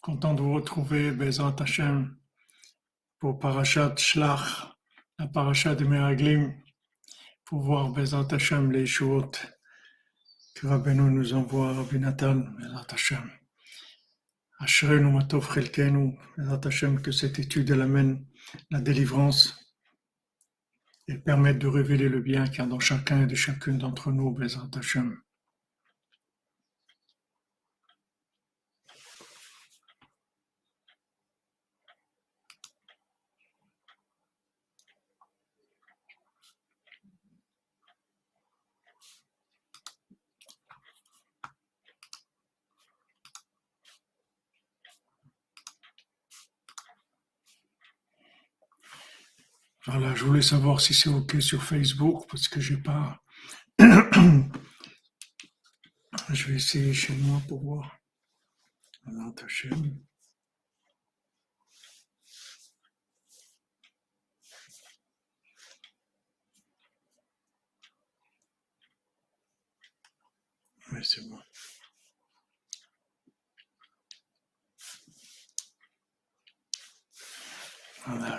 Content de vous retrouver, Bezrat Hashem, pour Parashat Shlach, la Parashat de Meraglim, pour voir Bezrat Hashem les Shuot que Rabbeinu nous envoie, Rabbi Nathan, Bezrat Hashem. Matov Chelkenu, Hashem, que cette étude elle amène la délivrance et permette de révéler le bien qu'il y a dans chacun et de chacune d'entre nous, Bezrat Hashem. Voilà, je voulais savoir si c'est OK sur Facebook parce que j'ai pas. je vais essayer chez moi pour voir. Alors, ta chaîne. Oui, c'est bon. Voilà.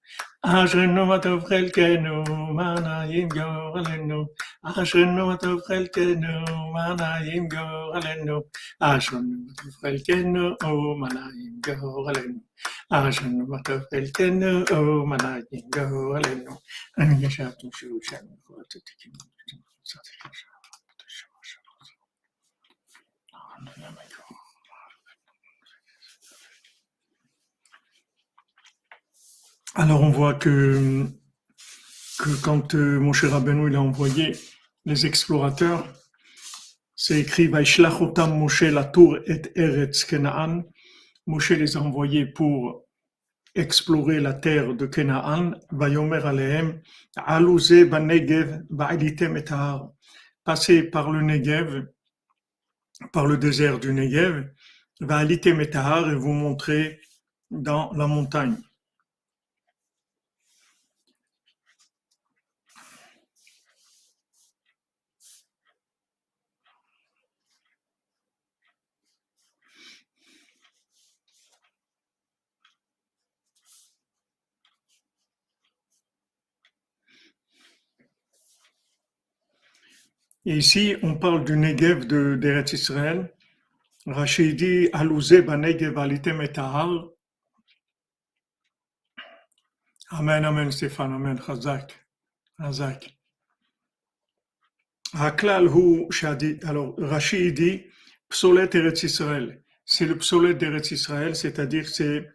טוב חלקנו, ומה נעים גורלנו. אשרנו מה טוב חלקנו, ומה נעים גורלנו. אשרנו מה טוב חלקנו, מה נעים גורלנו. אשרנו מה טוב חלקנו, מה נעים גורלנו. אשרנו מה טוב חלקנו, ומה נעים גורלנו. אשרנו מה טוב חלקנו, ומה נעים גורלנו. אני ישבתי שהוא שם, וכל התיקים. Alors on voit que, quand euh, mon cher il a envoyé les explorateurs, c'est écrit Vaishlachotam Moshe la tour et Eretz Kenaan. Moshe les a envoyés pour explorer la terre de Kenaan. Vayomer Alehem Alouze Banegev Bailitem et Passer par le Negev, par le désert du Negev, Vailitem et et vous montrer dans la montagne. Et ici, on parle du Negev de d'Eretz Israël. Rachid dit Alouzé ben Negev alitem et tahar. Amen, amen, Stéphane, amen, Chazak, Chazak. Haklal hu shadi. Alors, Rachid dit Psolet Eretz Israël. C'est le psolet d'Eretz Israël, c'est-à-dire c'est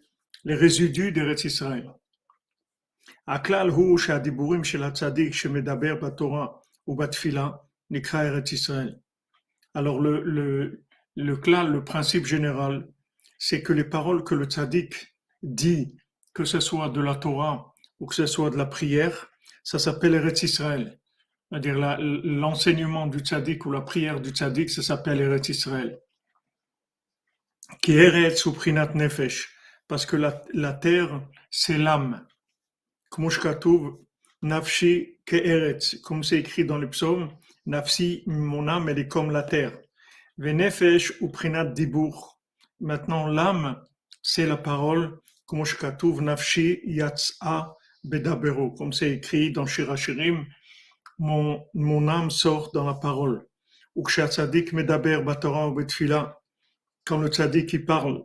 les résidus d'Eretz Israël. Haklal hu shadiburim shel hatzadik shemedaber batora ou batfila. Nikra Israël. Alors le, le, le principe général, c'est que les paroles que le tzaddik dit, que ce soit de la Torah ou que ce soit de la prière, ça s'appelle Eretz Israël. C'est-à-dire l'enseignement du tzaddik ou la prière du tzaddik, ça s'appelle Eretz Israël. Qui Eretz ou Prinat Nefesh. Parce que la, la terre, c'est l'âme. Comme c'est écrit dans le psaume, Nafsi, mon âme, elle est comme la terre. Venefesh ou prinat dibur. Maintenant, l'âme, c'est la parole. Nafshi yatsa bedabero. Comme c'est écrit dans Shirachirim, mon, mon âme sort dans la parole. Ou kshatzadik medaber batora ou. Quand le tzaddik il parle,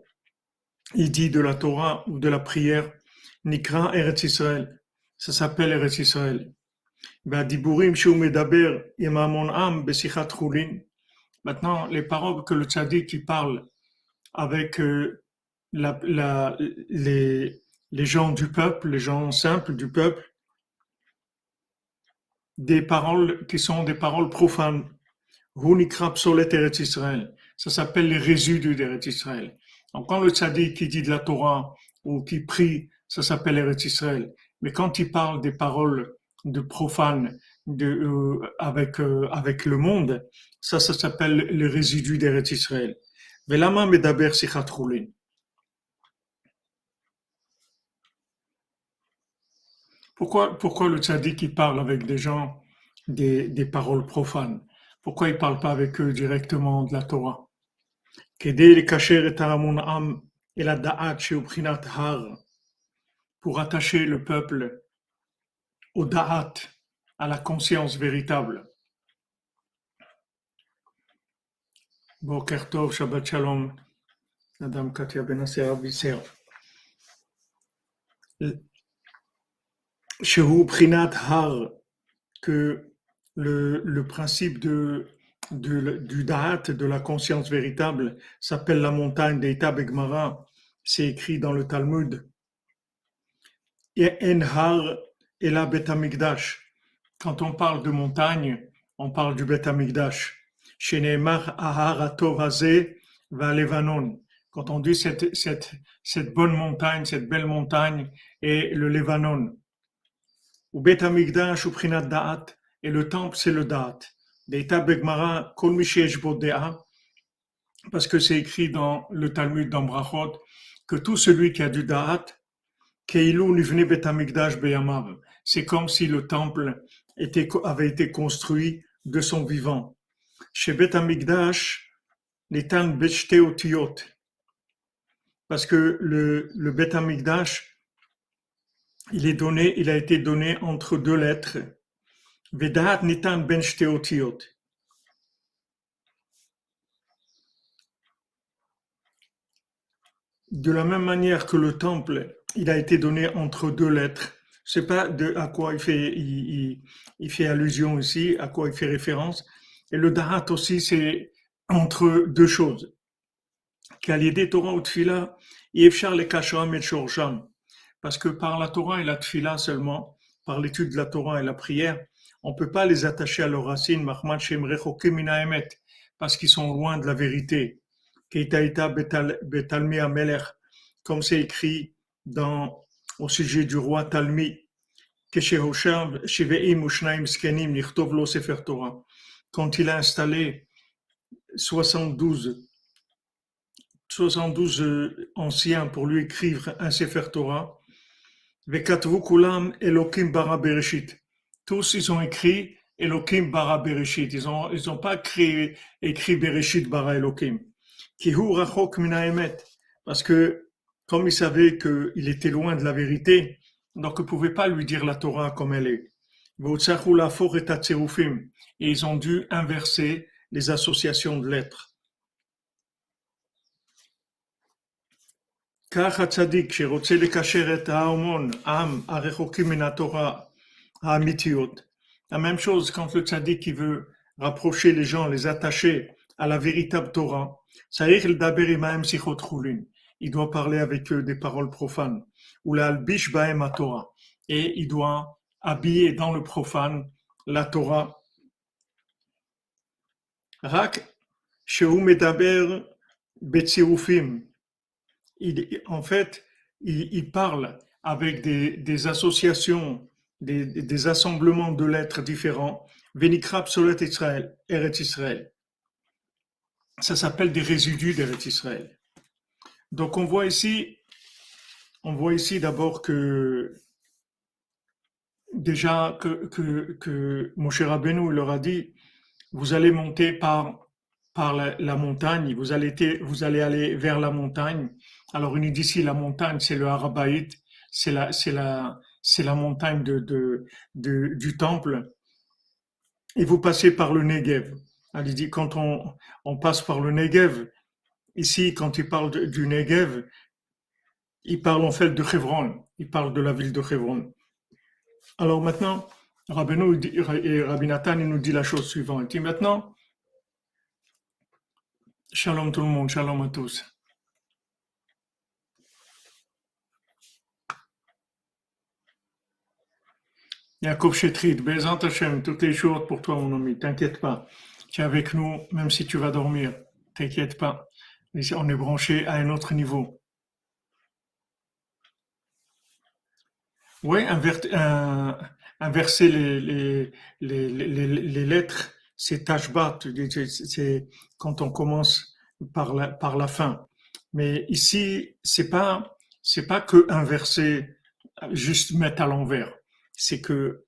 il dit de la Torah ou de la prière, Nikra Eretz Israël. Ça s'appelle Eretz Israël. Maintenant, les paroles que le tzaddik parle avec euh, les gens du peuple, les gens simples du peuple, des paroles qui sont des paroles profanes. Ça s'appelle les résidus d'Eretz Israël. Donc, quand le tzaddik qui dit de la Torah ou qui prie, ça s'appelle Eretz Israël. Mais quand il parle des paroles de profane de, euh, avec, euh, avec le monde, ça, ça s'appelle le résidu d'Eretz Israël. Velama. Pourquoi, pourquoi le tzaddik il parle avec des gens des, des paroles profanes? Pourquoi il ne parle pas avec eux directement de la Torah? Pour attacher le peuple au da'at, à la conscience véritable. Boker Tov, Shabbat Shalom, Madame Katia Benasser Avisser. Shehu Prinat Har, que le, le principe de, du Da'at, de la conscience véritable, s'appelle la montagne d'Eita Begmara. C'est écrit dans le Talmud. Et Enhar et la Betamikdash. Quand on parle de montagne, on parle du va Levanon. Quand on dit cette, cette, cette bonne montagne, cette belle montagne, et le Levanon. Ou Betamikdash ou Prinat Da'at, et le temple c'est le Da'at. Deita Begmara, Kol parce que c'est écrit dans le Talmud d'Ambrachot que tout celui qui a du Da'at, c'est comme si le temple avait été construit de son vivant. Chez Bet Amikdash, parce que le, le il a été donné entre deux lettres. Vedat Nitan Ben De la même manière que le temple, il a été donné entre deux lettres. Sais pas de à quoi il fait, il, il, fait allusion ici, à quoi il fait référence. Et le darat aussi, c'est entre deux choses. des Torah ou Tfila, le et. Parce que par la Torah et la Tfila seulement, par l'étude de la Torah et la prière, on peut pas les attacher à leurs racines, parce qu'ils sont loin de la vérité comme c'est écrit dans, au sujet du roi Talmi, quand il a installé 72, 72 anciens pour lui écrire un Sefer Torah, tous ils ont écrit Elokim bara Bereshit. Ils n'ont ils ont pas écrit Bereshit bara Elokim. Parce que, comme il savait qu'il était loin de la vérité, donc il ne pouvait pas lui dire la Torah comme elle est. Et ils ont dû inverser les associations de lettres. La même chose quand le tzaddik veut rapprocher les gens, les attacher à la véritable Torah, il doit parler avec eux des paroles profanes. Ou la Torah. Et il doit habiller dans le profane la Torah. Rak medaber En fait, il, parle avec des, associations, des, assemblements de lettres différents. Venikrab Solet Israël, Eretz Israël ça s'appelle des résidus d'Eretz Israël. Donc on voit ici, on voit ici d'abord que déjà que, que, que Moshe leur a dit, vous allez monter par, par la, montagne, vous allez, vous allez aller vers la montagne. Alors il dit ici la montagne, c'est le Harabaït, c'est la, la, la montagne de, de, du temple. Et vous passez par le Negev. Elle dit quand on, on passe par le Negev, ici, quand il parle du Negev, il parle en fait de Hebron, il parle de la ville de Hebron. Alors maintenant, et Rabbi Nathan, nous dit la chose suivante. Dit maintenant, Shalom tout le monde, shalom à tous. Yaakov Shetrit, Bezant Hashem, toutes les jours pour toi, mon ami, t'inquiète pas tu es avec nous, même si tu vas dormir. T'inquiète pas. On est branché à un autre niveau. Oui, inverser les, lettres, c'est tashbat, c'est quand on commence par la, fin. Mais ici, c'est pas, c'est pas que inverser, juste mettre à l'envers. C'est que,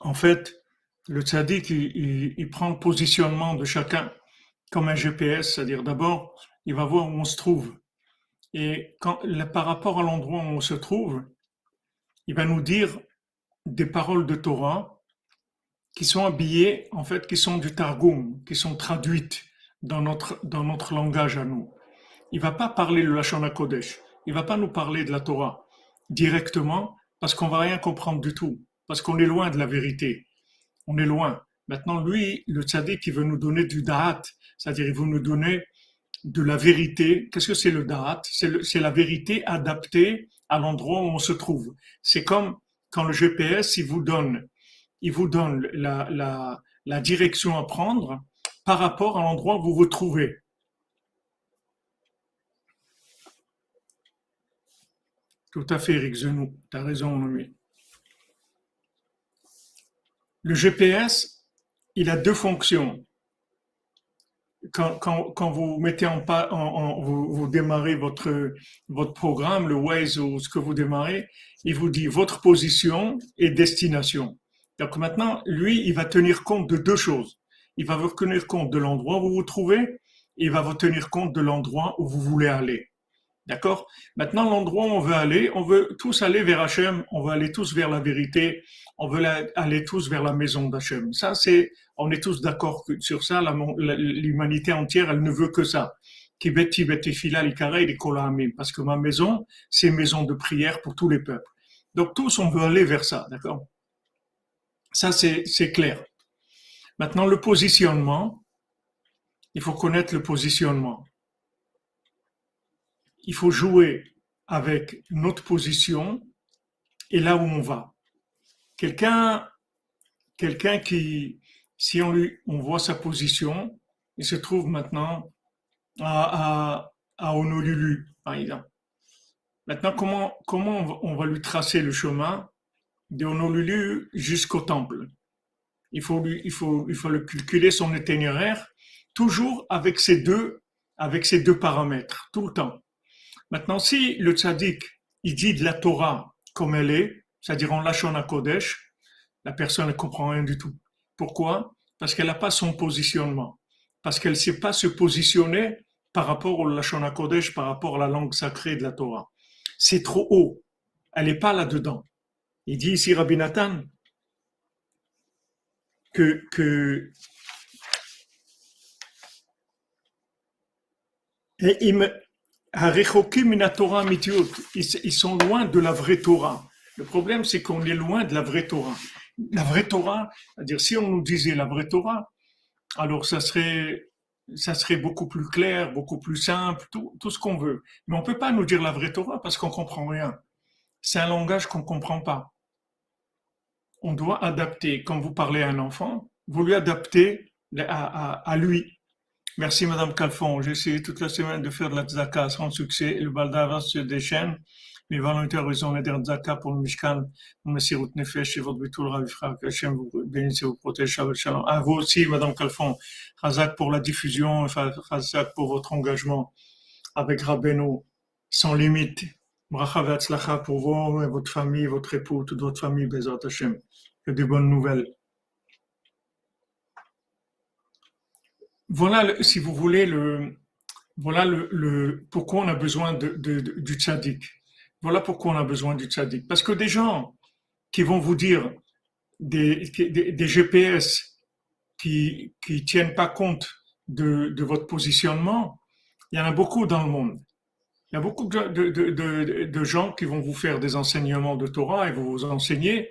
en fait, le tzaddik, il, prend le positionnement de chacun comme un GPS, c'est-à-dire d'abord, il va voir où on se trouve. Et par rapport à l'endroit où on se trouve, il va nous dire des paroles de Torah qui sont habillées, en fait, qui sont du Targum, qui sont traduites dans notre, dans notre langage à nous. Il va pas parler de la Shana Kodesh. Il va pas nous parler de la Torah directement parce qu'on va rien comprendre du tout. Parce qu'on est loin de la vérité. On est loin. Maintenant, lui, le tzaddik, qui veut nous donner du da'at, c'est-à-dire il veut nous donner de la vérité. Qu'est-ce que c'est le da'at? C'est la vérité adaptée à l'endroit où on se trouve. C'est comme quand le GPS, il vous donne, la, direction à prendre par rapport à l'endroit où vous vous trouvez. Tout à fait, Eric Zenou. Tu as raison, lui. Le GPS, il a deux fonctions. Quand, quand, quand vous mettez en, pas, en, vous, vous, démarrez votre, votre programme, le Waze ou ce que vous démarrez, il vous dit votre position et destination. Donc maintenant, lui, il va tenir compte de deux choses il va vous tenir compte de l'endroit où vous vous trouvez, et il va vous tenir compte de l'endroit où vous voulez aller. D'accord? Maintenant, l'endroit où on veut aller, on veut tous aller vers Hachem, on veut aller tous vers la vérité, on veut aller tous vers la maison d'Hachem. Ça, c'est, on est tous d'accord sur ça, l'humanité entière, elle ne veut que ça. Parce que ma maison, c'est maison de prière pour tous les peuples. Donc tous, on veut aller vers ça, d'accord? Ça, c'est clair. Maintenant, le positionnement, il faut connaître le positionnement. Il faut jouer avec notre position et là où on va. Quelqu'un, quelqu'un qui, si on lui, on voit sa position, il se trouve maintenant à, Honolulu, par exemple. Maintenant, comment, comment on va lui tracer le chemin de Honolulu jusqu'au temple? Il faut, lui, il faut, il faut le calculer son itinéraire, toujours avec ces deux, avec ces deux paramètres, tout le temps. Maintenant, si le tzaddik, il dit de la Torah comme elle est, c'est-à-dire en lâchant la Kodesh, la personne ne comprend rien du tout. Pourquoi? Parce qu'elle n'a pas son positionnement. Parce qu'elle ne sait pas se positionner par rapport au Lashon Kodesh, par rapport à la langue sacrée de la Torah. C'est trop haut. Elle n'est pas là-dedans. Il dit ici Rabbi Nathan, que, que ils sont loin de la vraie Torah. Le problème, c'est qu'on est loin de la vraie Torah. La vraie Torah, c'est-à-dire si on nous disait la vraie Torah, alors ça serait, ça serait beaucoup plus clair, beaucoup plus simple, tout, ce qu'on veut. Mais on peut pas nous dire la vraie Torah parce qu'on comprend rien. C'est un langage qu'on comprend pas on doit adapter. Quand vous parlez à un enfant, vous lui adaptez à, lui. Merci Madame Calfon. J'ai essayé toute la semaine de faire de la tzaka sans succès. Le balda se déchaîne. Mes volontaires, ils ont aidé tzaka pour le Mishkan, pour Messirut Nefesh et votre Bitul Ravifra. Hachem vous bénisse et vous protège. Shalom. À vous aussi, Madame Calfon. Razak pour la diffusion, Razak pour votre engagement avec Rabbeinu, sans limite. Bracha pour vous, votre famille, votre époux, toute votre famille, Bezat Hashem. Que des bonnes nouvelles. Voilà, si vous voulez, le, voilà pourquoi on a besoin du tzaddik. Voilà pourquoi on a besoin du tzaddik. Parce que des gens qui vont vous dire des, GPS qui ne tiennent pas compte de, votre positionnement, il y en a beaucoup dans le monde. Il y a beaucoup de, gens qui vont vous faire des enseignements de Torah et vous enseigner,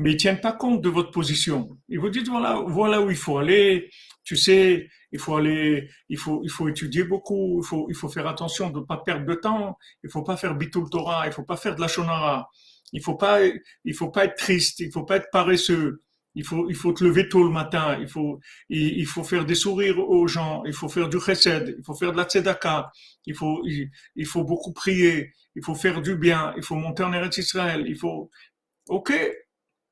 mais ils tiennent pas compte de votre position. Ils vous disent voilà, voilà où il faut aller. Tu sais, il faut aller, il faut, il faut étudier beaucoup. Il faut, il faut faire attention de ne pas perdre de temps. Il faut pas faire bitul Torah. Il faut pas faire de la shonara. Il faut pas, il faut pas être triste. Il faut pas être paresseux. Il faut, il faut te lever tôt le matin. Il faut, il, faut faire des sourires aux gens. Il faut faire du chesed. Il faut faire de la tzedaka. Il faut, il, faut beaucoup prier. Il faut faire du bien. Il faut monter en Eretz Israël. Il faut, ok.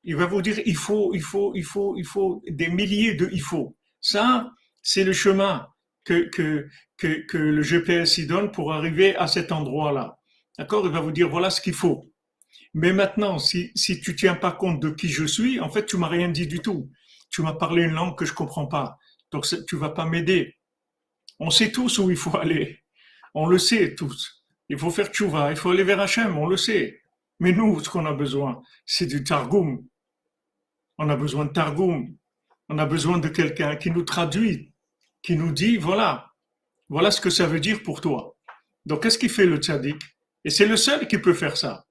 Il va vous dire il faut, il faut, il faut, il faut des milliers de il faut. Ça, c'est le chemin que, que, que, le GPS y donne pour arriver à cet endroit-là. D'accord? Il va vous dire voilà ce qu'il faut. Mais maintenant, si, si tu tiens pas compte de qui je suis, en fait, tu m'as rien dit du tout. Tu m'as parlé une langue que je comprends pas. Donc, tu vas pas m'aider. On sait tous où il faut aller. On le sait tous. Il faut faire tchouva, il faut aller vers Hachem, on le sait. Mais nous, ce qu'on a besoin, c'est du Targum. On a besoin de Targum. On a besoin de quelqu'un qui nous traduit, qui nous dit, voilà, voilà ce que ça veut dire pour toi. Donc, qu'est-ce qu'il fait le tzaddik? Et c'est le seul qui peut faire ça.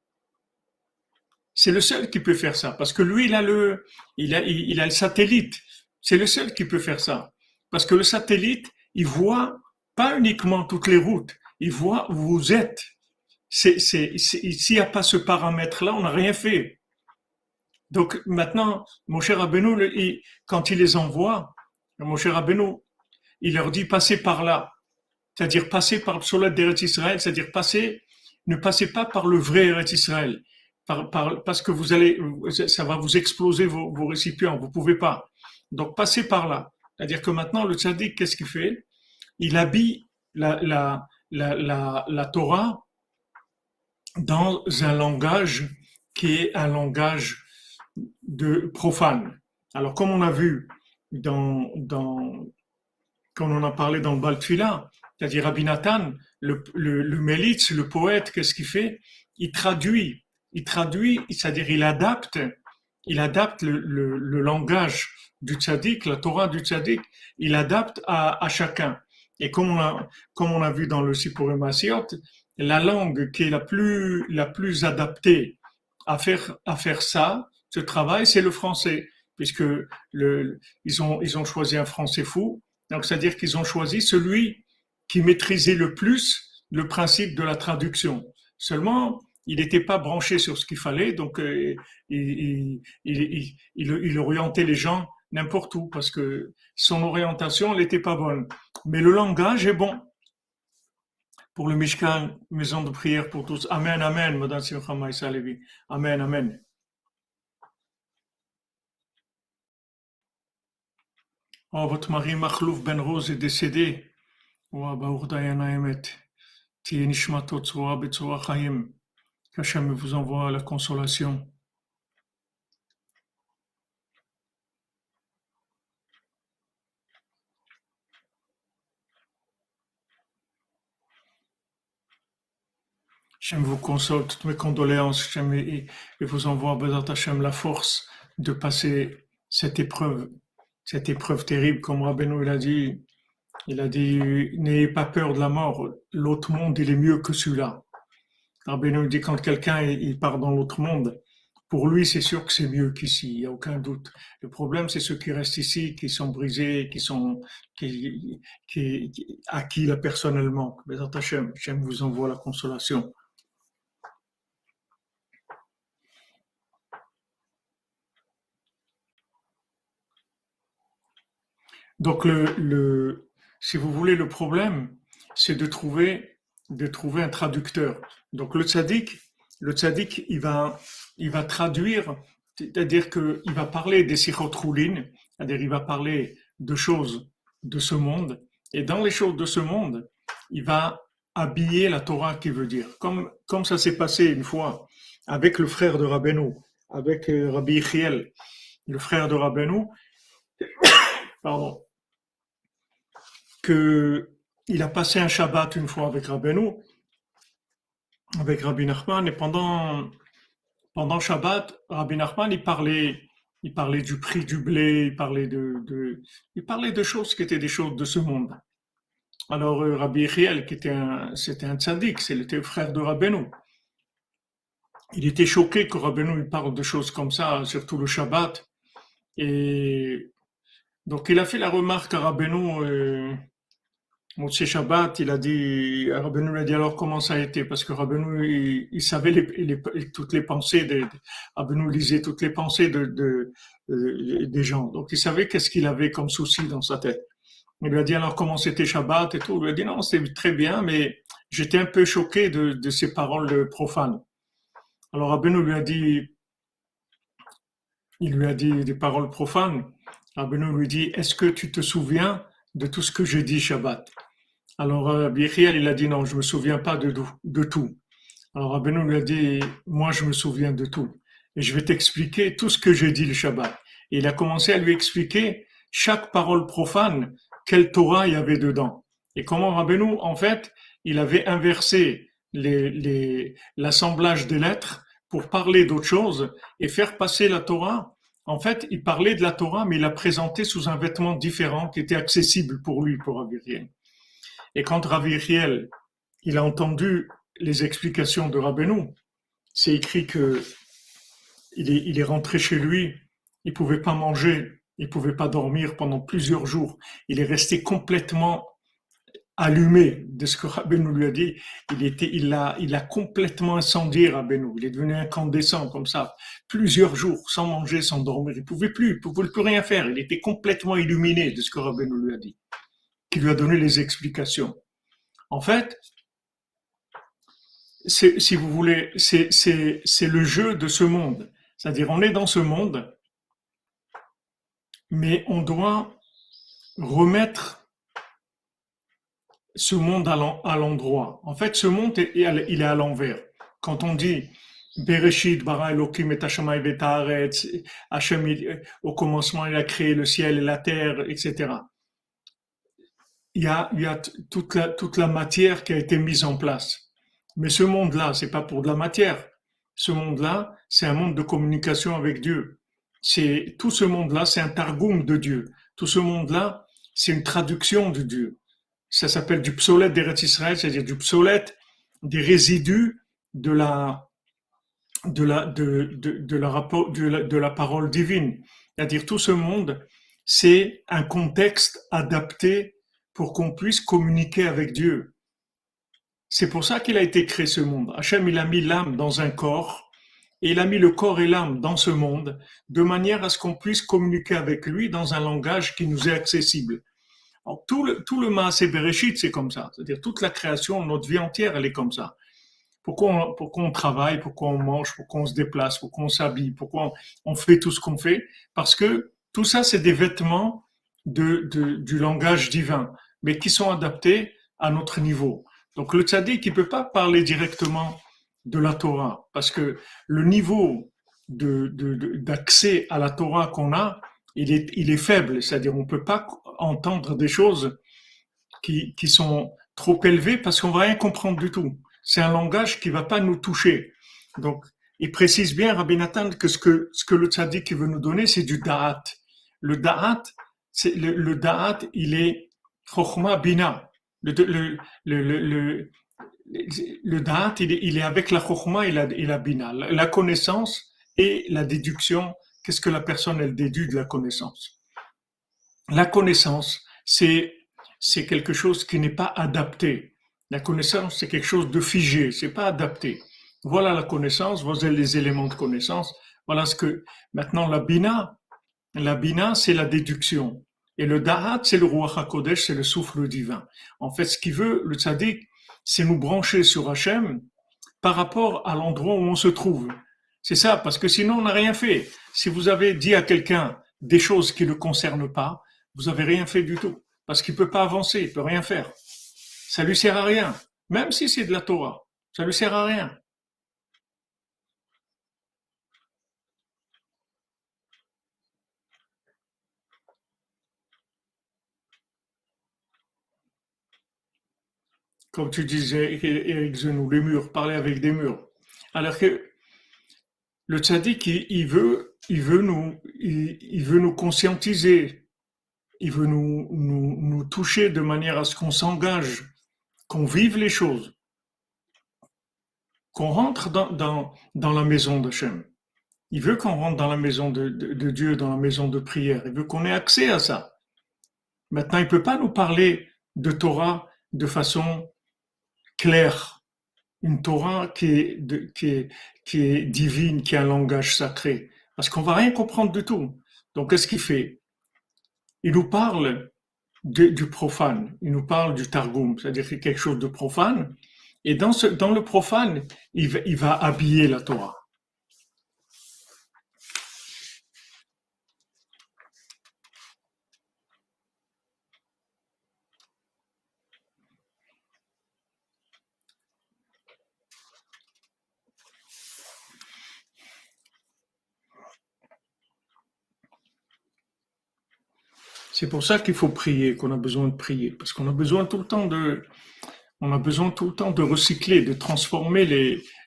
C'est le seul qui peut faire ça. Parce que lui, il a le, il a, il a le satellite. C'est le seul qui peut faire ça. Parce que le satellite, il voit pas uniquement toutes les routes, il voit où vous êtes. S'il n'y a pas ce paramètre-là, on n'a rien fait. Donc maintenant, mon cher Abenou, quand il les envoie, mon cher Abenou, il leur dit passez par là, c'est-à-dire passez par le soleil Israël, c'est-à-dire passez, ne passez pas par le vrai Eretz Israël, parce que vous allez, ça va vous exploser vos, vos récipients, vous pouvez pas. Donc passez par là. C'est-à-dire que maintenant, le tzaddik, qu'est-ce qu'il fait? Il habille la, la, la, la, Torah dans un langage qui est un langage de profane. Alors, comme on a vu dans, dans quand on a parlé dans le Baltfila, c'est-à-dire Rabbi Nathan, le, le, le Mélitz, le poète, qu'est-ce qu'il fait? Il traduit, il traduit, c'est-à-dire il adapte, il adapte le, langage du tzaddik, la Torah du tzaddik, il adapte à, chacun. Et comme on a, vu dans le Sippurim Masiot, la langue qui est la plus, la plus adaptée à faire, à faire ça, ce travail, c'est le français, puisque le, ils ont, ils ont choisi un français fou. Donc, c'est-à-dire qu'ils ont choisi celui qui maîtrisait le plus le principe de la traduction. Seulement, il n'était pas branché sur ce qu'il fallait, donc euh, il, il, il, il, orientait les gens n'importe où parce que son orientation n'était pas bonne. Mais le langage est bon. Pour le Mishkan, maison de prière pour tous. Amen, Amen, Madame Simcha Levi. Amen, Amen. Oh, votre mari Machlouf Ben Rose est décédé. Oh, Baour Dayana Emet. Nishmatot Tzroa Betzroa Chaim. Qu'Hachem vous envoie la consolation. Je vous console toutes mes condoléances et, et vous envoie Bézat Hachem la force de passer cette épreuve, cette épreuve terrible, comme Rabbeinu il a dit. Il a dit, n'ayez pas peur de la mort. L'autre monde, il est mieux que celui-là. Rabbeinu dit, quand quelqu'un il part dans l'autre monde, pour lui, c'est sûr que c'est mieux qu'ici, il n'y a aucun doute. Le problème, c'est ceux qui restent ici, qui sont brisés, qui sont, qui, qui, à qui la personne elle manque. Hachem, j'aime vous envoie la consolation. Donc, le, le, si vous voulez, le problème, c'est de trouver, de trouver un traducteur. Donc, le tzaddik, le tzaddik, il va, il va traduire, c'est-à-dire qu'il va parler des sikhot c'est-à-dire il va parler de choses de ce monde, et dans les choses de ce monde, il va habiller la Torah qui veut dire. Comme, comme ça s'est passé une fois avec le frère de Rabbeinu, avec euh, Rabbi Ichiel, le frère de Rabbeinu, pardon, il a passé un Shabbat une fois avec Rabbeinu, avec Rabbi Nachman, et pendant, pendant Shabbat, Rabbi Nachman, il parlait, il parlait du prix du blé, il parlait de, il parlait de choses qui étaient des choses de ce monde. Alors, euh, Rabbi Echiel, qui était un, c'était un tzaddik, c'était le frère de Rabbeinu. Il était choqué que Rabbeinu il parle de choses comme ça, surtout le Shabbat. Et donc, il a fait la remarque à Rabbeinu, euh, Moshe Shabbat, il a dit, Rabbeinu lui a dit alors comment ça a été? Parce que Rabbeinu, il, savait toutes les pensées, de, Rabbeinu lisait toutes les pensées de, des gens. Donc il savait qu'est-ce qu'il avait comme souci dans sa tête. Il lui a dit alors comment c'était Shabbat et tout? Il lui a dit non, c'était très bien, mais j'étais un peu choqué de, de ces paroles profanes. Alors Rabbeinu lui a dit, il lui a dit des paroles profanes. Rabbeinu lui dit, est-ce que tu te souviens de tout ce que j'ai dit Shabbat? Alors euh, il a dit, non, je me souviens pas de, tout. Alors Rabbeinu lui a dit, moi je me souviens de tout. Et je vais t'expliquer tout ce que j'ai dit le Shabbat. Et il a commencé à lui expliquer chaque parole profane, quelle Torah il y avait dedans. Et comment Rabbeinu, en fait, il avait inversé l'assemblage des lettres pour parler d'autre chose et faire passer la Torah. En fait, il parlait de la Torah, mais il l'a présenté sous un vêtement différent qui était accessible pour lui, pour Rabbi Et quand Rabbi il a entendu les explications de Rabbeinu, c'est écrit que il est, rentré chez lui, il pouvait pas manger, il pouvait pas dormir pendant plusieurs jours. Il est resté complètement allumé de ce que Rabbeinu lui a dit. Il était, il a complètement incendié Rabbeinu. Il est devenu incandescent comme ça, plusieurs jours, sans manger, sans dormir. Il pouvait plus, il pouvait plus rien faire. Il était complètement illuminé de ce que Rabbeinu lui a dit, qui lui a donné les explications. En fait, si vous voulez, c'est le jeu de ce monde. C'est-à-dire, on est dans ce monde, mais on doit remettre ce monde à l'endroit. En fait, ce monde, il est à l'envers. Quand on dit Bereshit, bara Elohim et au commencement, il a créé le ciel et la terre, etc. Il y a, toute, la, matière qui a été mise en place. Mais ce monde-là, c'est pas pour de la matière. Ce monde-là, c'est un monde de communication avec Dieu. C'est tout ce monde-là, c'est un targum de Dieu. Tout ce monde-là, c'est une traduction de Dieu ça s'appelle du psolète d'Eretz Israël, c'est-à-dire du psolète des résidus de la, de la, de la, de la parole divine. C'est-à-dire tout ce monde, c'est un contexte adapté pour qu'on puisse communiquer avec Dieu. C'est pour ça qu'il a été créé ce monde. Hachem, il a mis l'âme dans un corps et il a mis le corps et l'âme dans ce monde de manière à ce qu'on puisse communiquer avec lui dans un langage qui nous est accessible tout le, tout le Bereshit, c'est comme ça. C'est-à-dire toute la création, notre vie entière, elle est comme ça. Pourquoi on, pourquoi on travaille, pourquoi on mange, pourquoi on se déplace, pourquoi on s'habille, pourquoi on, fait tout ce qu'on fait? Parce que tout ça, c'est des vêtements de, du langage divin, mais qui sont adaptés à notre niveau. Donc le tzaddik, il peut pas parler directement de la Torah, parce que le niveau d'accès de, à la Torah qu'on a, il est, il est faible, c'est-à-dire on peut pas entendre des choses qui, qui sont trop élevées parce qu'on va rien comprendre du tout. C'est un langage qui va pas nous toucher. Donc, il précise bien, Rabbi Nathan, que ce que, ce que le tzaddik veut nous donner, c'est du da'at. Le da'at, le, le da'at, il est chokhma bina. Le, le, le, le, il il est avec la chokhma et la, et la bina. La connaissance et la déduction. Qu'est-ce que la personne, elle déduit de la connaissance? la connaissance, c'est c'est quelque chose qui n'est pas adapté. La connaissance, c'est quelque chose de figé, c'est pas adapté. Voilà la connaissance, voilà les éléments de connaissance. Voilà ce que maintenant la bina, la bina, c'est la déduction. Et le dahat, c'est le roi HaKodesh, c'est le souffle divin. En fait, ce qu'il veut, le tzaddik, c'est nous brancher sur Hachem par rapport à l'endroit où on se trouve. C'est ça, parce que sinon on n'a rien fait. Si vous avez dit à quelqu'un des choses qui ne le concernent pas, vous avez rien fait du tout. Parce qu'il peut pas avancer, il peut rien faire. Ça lui sert à rien. Même si c'est de la Torah. Ça lui sert à rien. Comme tu disais, Eric Zenou, les murs, parler avec des murs. Alors que le tzaddik, il, veut, nous, conscientiser il veut nous, toucher de manière à ce qu'on s'engage, qu'on vive les choses, qu'on rentre dans, la maison de Shem. Il veut qu'on rentre dans la maison de, de, Dieu, dans la maison de prière. Il veut qu'on ait accès à ça. Maintenant, il ne peut pas nous parler de Torah de façon claire. Une Torah qui est, qui est, qui est divine, qui a un langage sacré. Parce qu'on va rien comprendre du tout. Donc, qu'est-ce qu'il fait? Il nous parle du profane, il nous parle du Targum, c'est-à-dire quelque chose de profane, et dans, ce, dans le profane, il va, il va habiller la Torah. C'est pour ça qu'il faut prier, qu'on a besoin de prier, parce qu'on a besoin tout le temps de, on a besoin tout le temps de recycler, de transformer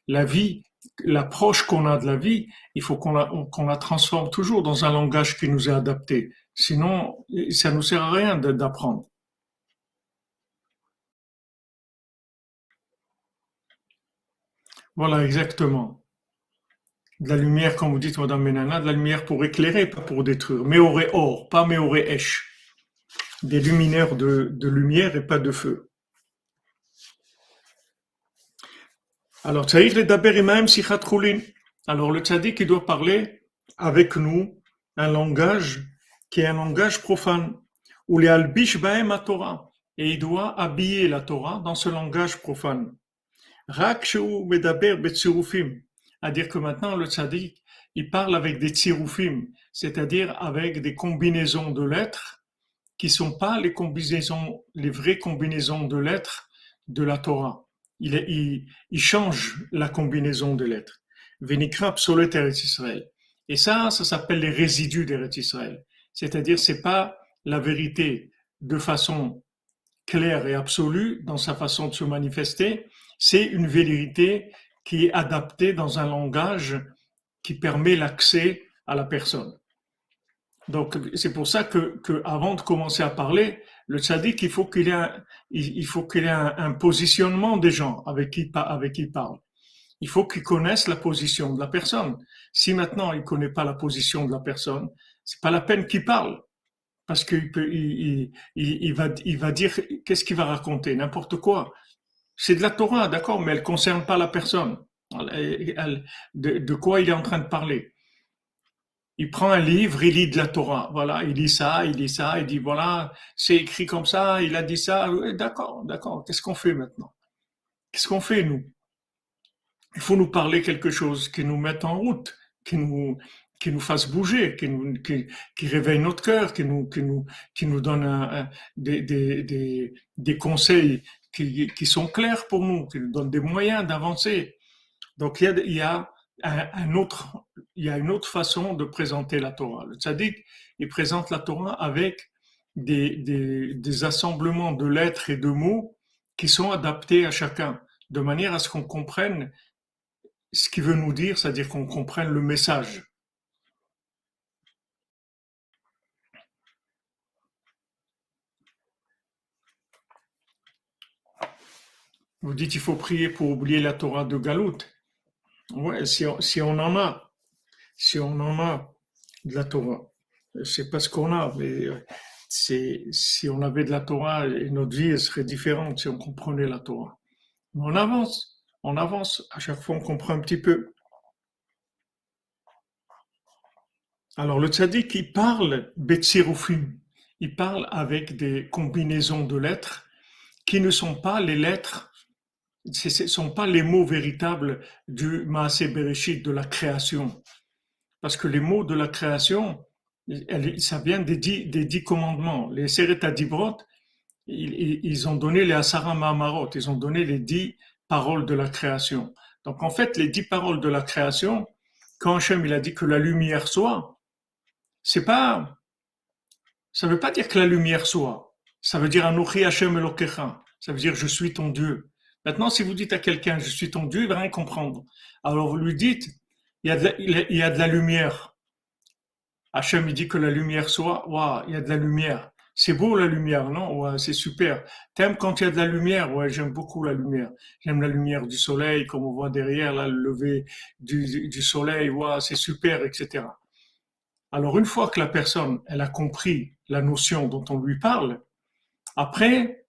la vie, l'approche qu'on a de la vie. Il faut qu'on la, qu'on la transforme toujours dans un langage qui nous est adapté. Sinon, ça nous sert à rien d'apprendre. Voilà, exactement. De la lumière, comme vous dites, Madame Menana, de la lumière pour éclairer, pas pour détruire. Méoré or, pas méoré esh. Des luminaires de, lumière et pas de feu. Alors, Alors, le tzaddik, il doit parler avec nous un langage qui est un langage profane. Ou les albish baem Torah. Et il doit habiller la Torah dans ce langage profane. Rak medaber à dire que maintenant le tzaddik, il parle avec des tzirufim, c'est-à-dire avec des combinaisons de lettres qui sont pas les combinaisons, les vraies combinaisons de lettres de la Torah. Il, change la combinaison de lettres. Venikra psolet Israël. Et ça, ça s'appelle les résidus d'Eretz Israël. C'est-à-dire, c'est pas la vérité de façon claire et absolue dans sa façon de se manifester, c'est une vérité qui est adaptée dans un langage qui permet l'accès à la personne. Donc, c'est pour ça que, avant de commencer à parler, le tzaddik, il faut qu'il ait, un, il faut qu'il ait un, positionnement des gens avec qui, avec qui il parle. Il faut qu'il connaisse la position de la personne. Si maintenant il connaît pas la position de la personne, c'est pas la peine qu'il parle. Parce qu'il peut, il, il, va, il va dire, qu'est-ce qu'il va raconter? N'importe quoi. C'est de la Torah, d'accord, mais elle ne concerne pas la personne. de, quoi il est en train de parler? Il prend un livre, il lit de la Torah. Voilà, il lit ça, il lit ça, il dit voilà, c'est écrit comme ça, il a dit ça. D'accord, d'accord. Qu'est-ce qu'on fait maintenant? Qu'est-ce qu'on fait nous? Il faut nous parler quelque chose qui nous mette en route, qui nous qui nous fasse bouger, qui, réveille notre cœur, qui nous, qui nous, qui nous donne des, des, des, des, conseils qui, qui, sont clairs pour nous, qui nous donnent des moyens d'avancer. Donc il y a, il y a un, autre, il y a une autre façon de présenter la Torah. Le tzaddik, il présente la Torah avec des, des, des assemblements de lettres et de mots qui sont adaptés à chacun, de manière à ce qu'on comprenne ce qu'il veut nous dire, c'est-à-dire qu'on comprenne le message. Vous dites qu'il faut prier pour oublier la Torah de Galout. Ouais, si on, si on en a, si on en a de la Torah, c'est pas ce qu'on a, mais c'est, si on avait de la Torah, notre vie serait différente si on comprenait la Torah. Mais on avance, on avance. À chaque fois, on comprend un petit peu. Alors, le tzaddik, il parle Betsirufim. Il parle avec des combinaisons de lettres qui ne sont pas les lettres ce ne sont pas les mots véritables du Maasé Bereshit, de la création. Parce que les mots de la création, ça vient des dix, commandements. Les Sereta Dibrot, ils, ils, ont donné les Asara Mahamarot, ils ont donné les dix paroles de la création. Donc en fait, les dix paroles de la création, quand Hachem il a dit que la lumière soit, c'est pas, ça veut pas dire que la lumière soit. Ça veut dire Anochi Hachem Elokecha. Ça veut dire je suis ton Dieu. Maintenant, si vous dites à quelqu'un, je suis ton Dieu, il va rien comprendre. Alors vous lui dites, il y a de la, il y a de la lumière. Hachem, il dit que la lumière soit, waouh, il y a de la lumière. C'est beau la lumière, non? Ouais, c'est super. T'aimes quand il y a de la lumière? Ouais, j'aime beaucoup la lumière. J'aime la lumière du soleil, comme on voit derrière, là, le lever du, soleil, ouais, c'est super, etc. Alors une fois que la personne, elle a compris la notion dont on lui parle, après,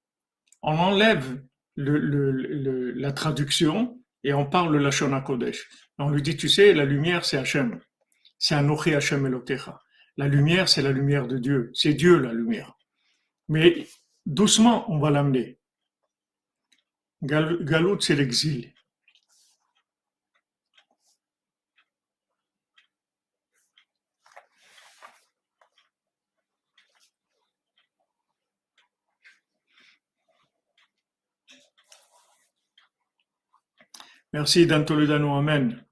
on enlève la traduction et on parle la Shona Kodesh. On lui dit, tu sais, la lumière, c'est Hachem. C'est Anochi Hachem Elokecha. La lumière, c'est la lumière de Dieu. C'est Dieu, la lumière. Mais doucement, on va l'amener. Galout, c'est l'exil. Merci Dan Toledano, Amen.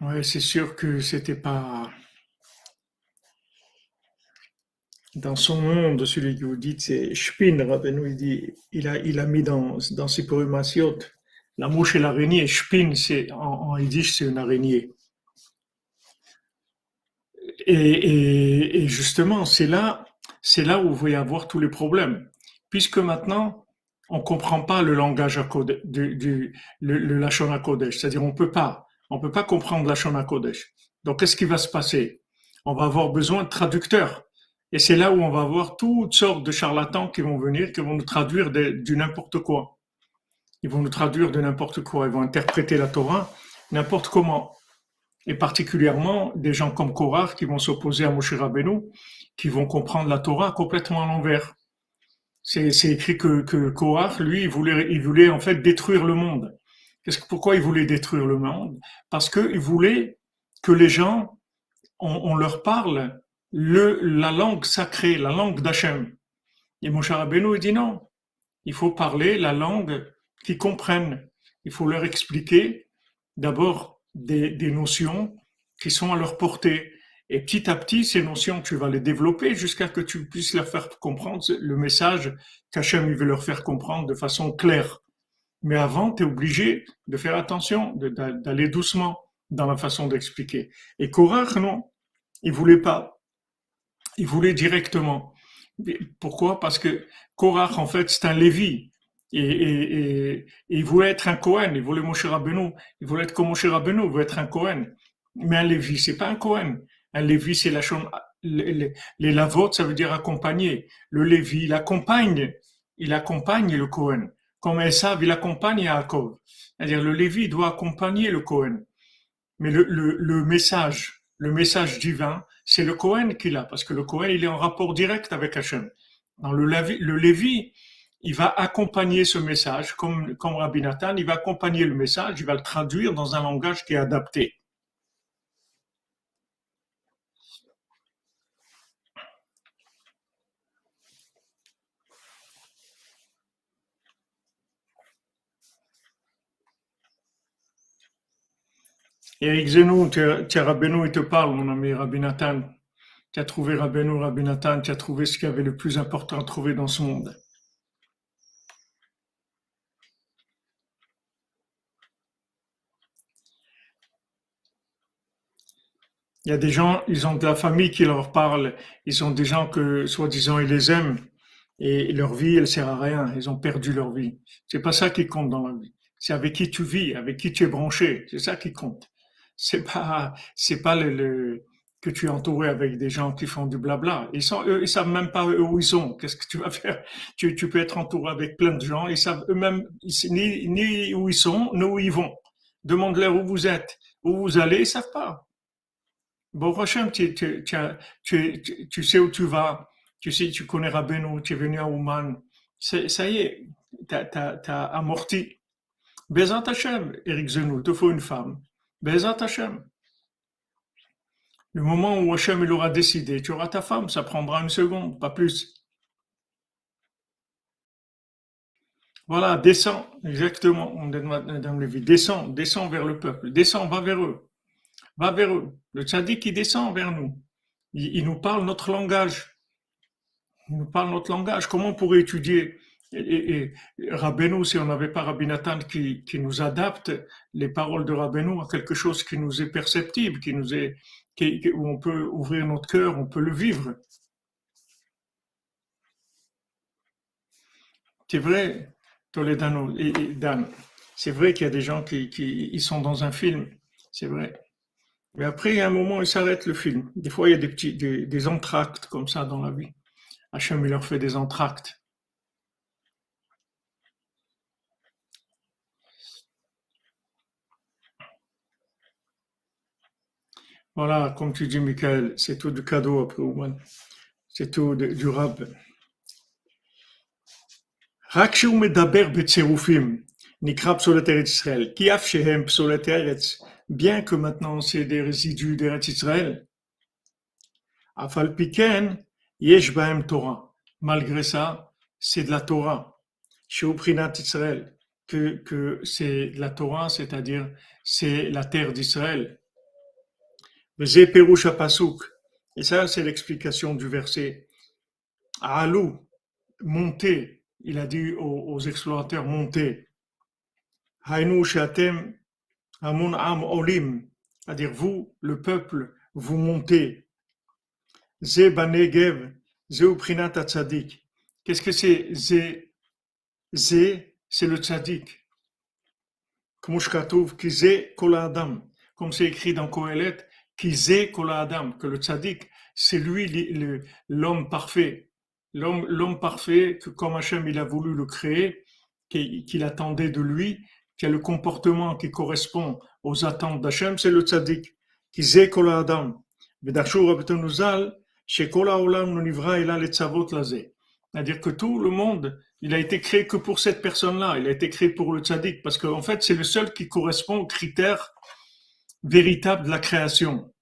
Ouais, c'est sûr que c'était pas dans son monde, celui que vous dites, c'est Spin, Rabbeinu, il dit, il a, mis dans, dans ses poématiot la mouche et l'araignée. Spin, c'est, en, en c'est une araignée. Et, et, justement, c'est là, c'est là où vous y avoir tous les problèmes. Puisque maintenant, on comprend pas le langage à code, du, du le, le Kodesh. C'est-à-dire, on peut pas, on peut pas comprendre Lachon à Kodesh. Donc, qu'est-ce qui va se passer? On va avoir besoin de traducteurs. Et c'est là où on va avoir toutes sortes de charlatans qui vont venir, qui vont nous traduire du n'importe quoi. Ils vont nous traduire de n'importe quoi. Ils vont interpréter la Torah n'importe comment. Et particulièrement des gens comme Korah qui vont s'opposer à Moshe Rabbeinu, qui vont comprendre la Torah complètement à l'envers. C'est, écrit que, que lui, il voulait, il voulait en fait détruire le monde. Qu'est-ce que, pourquoi il voulait détruire le monde? Parce qu'il voulait que les gens, on, on leur parle le, la langue sacrée, la langue d'Hachem. Et Moshe Rabbeinu il dit non, il faut parler la langue qu'ils comprennent. Il faut leur expliquer d'abord des, notions qui sont à leur portée. Et petit à petit, ces notions, tu vas les développer jusqu'à que tu puisses leur faire comprendre le message qu'Hachem veut leur faire comprendre de façon claire. Mais avant, tu es obligé de faire attention, d'aller doucement dans la façon d'expliquer. Et Korach, non, il voulait pas. Il voulait directement. Pourquoi? Parce que Korach, en fait, c'est un Lévi. Et, il voulait être un Cohen. Il voulait Moshe Rabbeinu. Il voulait être comme Moshe Rabbeinu. Il voulait être un Cohen. Mais un Lévi, c'est pas un Cohen. Un Lévi, c'est la chambre. Les, les, les lavot, ça veut dire accompagner. Le Lévi, il accompagne. Il accompagne le Cohen. Comme Esav, il accompagne Yaakov. C'est-à-dire, le Lévi doit accompagner le Cohen. Mais le, le, message, le message divin, c'est le Cohen qui l'a, parce que le Cohen, il est en rapport direct avec Hachem. Dans le, le Lévi, il va accompagner ce message, comme, comme Rabbi Nathan, il va accompagner le message, il va le traduire dans un langage qui est adapté. Et Zenou, tu as, il te parle, mon ami Rabbi Nathan. Tu as trouvé Rabbeinu, Rabbi Nathan, tu as trouvé ce qu'il y avait le plus important à trouver dans ce monde. Il y a des gens, ils ont de la famille qui leur parle, ils ont des gens que, soi-disant, ils les aiment, et leur vie, elle sert à rien, ils ont perdu leur vie. C'est pas ça qui compte dans la vie. C'est avec qui tu vis, avec qui tu es branché, c'est ça qui compte. C'est pas, c'est pas le, le- que tu es entouré avec des gens qui font du blabla. Ils sont, eux, ils savent même pas où ils sont. Qu'est-ce que tu vas faire? Tu, tu peux être entouré avec plein de gens, ils savent eux-mêmes ni, ni où ils sont, ni où ils vont. Demande-leur où vous êtes, où vous allez, ils savent pas. Bon, tu, tu, tu, as- tu, tu- tu sais où tu vas, tu sais, tu connais Rabbeinu, tu es venu à Ouman. Ça y est, t'as, t'as amorti. Bezat Hachem, Eric Zenou, te faut une femme. Bezat Hachem. Le moment où Hachem aura décidé, tu auras ta femme, ça prendra une seconde, pas plus. Voilà, descends, exactement, on Madame Lévy, descends, descends vers le peuple, descends, va vers eux, va vers eux. Le tzaddik, il descend vers nous. Il, nous parle notre langage. Il nous parle notre langage. Comment on pourrait étudier? Et, Rabbeinu si on n'avait pas Rabbi Nathan qui, qui nous adapte les paroles de Rabbeinu à quelque chose qui nous est perceptible, qui nous est, où on peut ouvrir notre cœur, on peut le vivre. C'est vrai, Toledano et Dan, c'est vrai qu'il y a des gens qui, qui ils sont dans un film, c'est vrai. Mais après, il y a un moment, ils s'arrêtent le film. Des fois, il y a des petits, des, des entr'actes comme ça dans la vie. Hachem, il leur fait des entr'actes. Voilà, comme tu dis, Michael, c'est tout du cadeau après Ouman. C'est tout de- du rab. רק כשהוא מדבר בצירופים, נקרא פסולת ארץ ישראל. כי אף שהם פסולת ארץ, bien que maintenant c'est des résidus d'Eretz Israël. Afal Piken, Torah. Malgré ça, c'est de la Torah. Chez Israël, que, que c'est de la Torah, c'est-à-dire c'est la terre d'Israël. Zeperusha Pasuk. Et ça, c'est l'explication du verset. Alou, montez. Il a dit aux, explorateurs, montez. Hainu Shatem amun am olim. C'est-à-dire, vous, le peuple, vous montez. Ze banegev, ze uprinat tzadik. Qu'est-ce que c'est Ze, ze c'est le tzadik. Comme c'est écrit dans Kohelet, Adam, que le tzaddik, c'est lui l'homme parfait. L'homme parfait, que comme Hachem il a voulu le créer, qu'il attendait de lui, qui a le comportement qui correspond aux attentes d'Hachem, c'est le tzaddik. Kizé kol adam. C'est-à-dire que tout le monde, il a été créé que pour cette personne-là. Il a été créé pour le tzaddik, parce qu'en fait, c'est le seul qui correspond aux critères véritables de la création.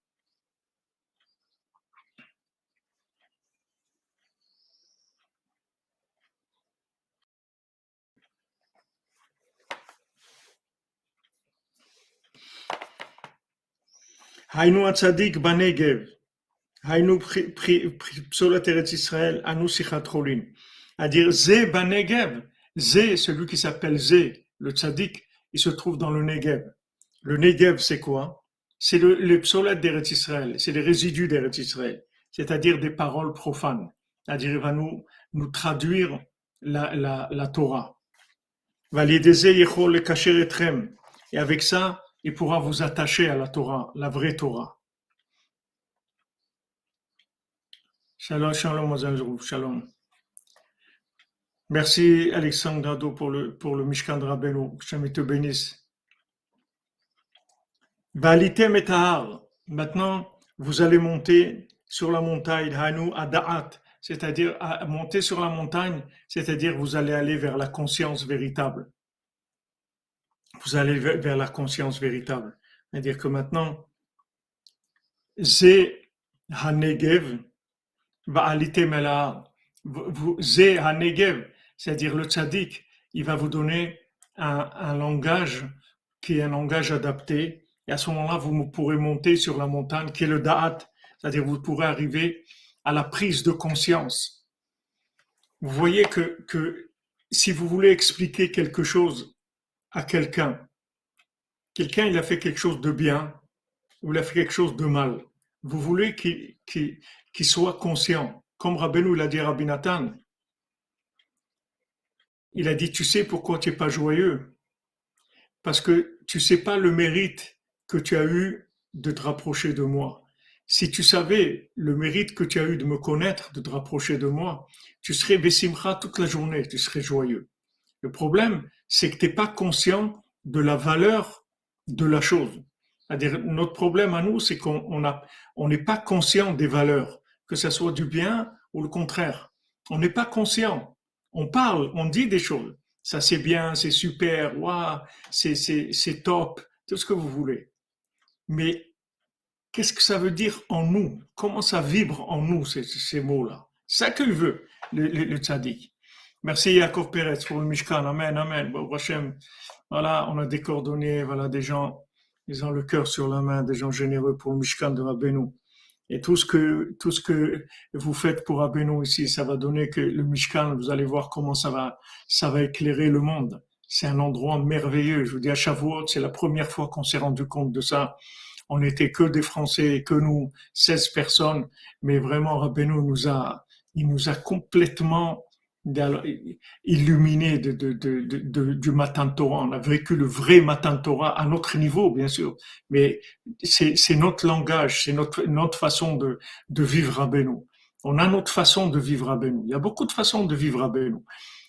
Hainu Tzadik Banegev. Hainu Psolat Eretz Israël, Anu Sichatcholin. À dire Zé Banegev. Zé, celui qui s'appelle Zé, le Tzadik, il se trouve dans le Negev. Le Negev, c'est quoi? C'est le, les psolat d'Eretz Israël, c'est les résidus d'Eretz Israël, c'est-à-dire des paroles profanes. C'est-à-dire, il va nous, nous traduire la, la, la Torah. Et avec ça, il pourra vous attacher à la Torah, la vraie Torah. Shalom, shalom, shalom. Merci Alexandre Dado pour le, pour le Mishkan de te bénisse. Maintenant, vous allez monter sur la montagne Hanu Adaat, c'est-à-dire monter sur la montagne, c'est-à-dire vous allez aller vers la conscience véritable vous allez vers la conscience véritable. C'est-à-dire que maintenant, Zé Hanegev va Zé Hanegev, c'est-à-dire le tzaddik, il va vous donner un, langage qui est un langage adapté. Et à ce moment-là, vous pourrez monter sur la montagne qui est le Da'at, c'est-à-dire vous pourrez arriver à la prise de conscience. Vous voyez que, que si vous voulez expliquer quelque chose à quelqu'un. Quelqu'un, il a fait quelque chose de bien ou il a fait quelque chose de mal. Vous voulez qu'il soit conscient. Comme Rabbeinu l'a dit à Rabbi Nathan. Il a dit, tu sais pourquoi tu n'es pas joyeux? Parce que tu sais pas le mérite que tu as eu de te rapprocher de moi. Si tu savais le mérite que tu as eu de me connaître, de te rapprocher de moi, tu serais Bessimcha toute la journée, tu serais joyeux. Le problème, c'est que tu n'es pas conscient de la valeur de la chose. C'est-à-dire, notre problème à nous, c'est qu'on on n'est pas conscient des valeurs, que ce soit du bien ou le contraire. On n'est pas conscient. On parle, on dit des choses. Ça, c'est bien, c'est super, waouh, c'est top, tout ce que vous voulez. Mais qu'est-ce que ça veut dire en nous? Comment ça vibre en nous, ces, mots-là? Ça qu'il veut, le, le. Merci Yaakov Pérez pour le Mishkan. Amen, Amen. Voilà, on a des coordonnées, voilà, des gens, ils ont le cœur sur la main, des gens généreux pour le Mishkan de Rabbeinu. Et tout ce que, tout ce que vous faites pour Rabbeinu ici, ça va donner que le Mishkan, vous allez voir comment ça va, ça va éclairer le monde. C'est un endroit merveilleux. Je vous dis à Shavuot, c'est la première fois qu'on s'est rendu compte de ça. On n'était que des Français, que nous, 16 personnes, mais vraiment Rabbeinu nous a, il nous a complètement illuminé de, de, de, du matin Torah. On a vécu le vrai matin Torah à notre niveau, bien sûr, mais c'est notre langage, c'est notre, notre façon de, de vivre à Benoît. On a notre façon de vivre à Benoît. Il y a beaucoup de façons de vivre à Benoît,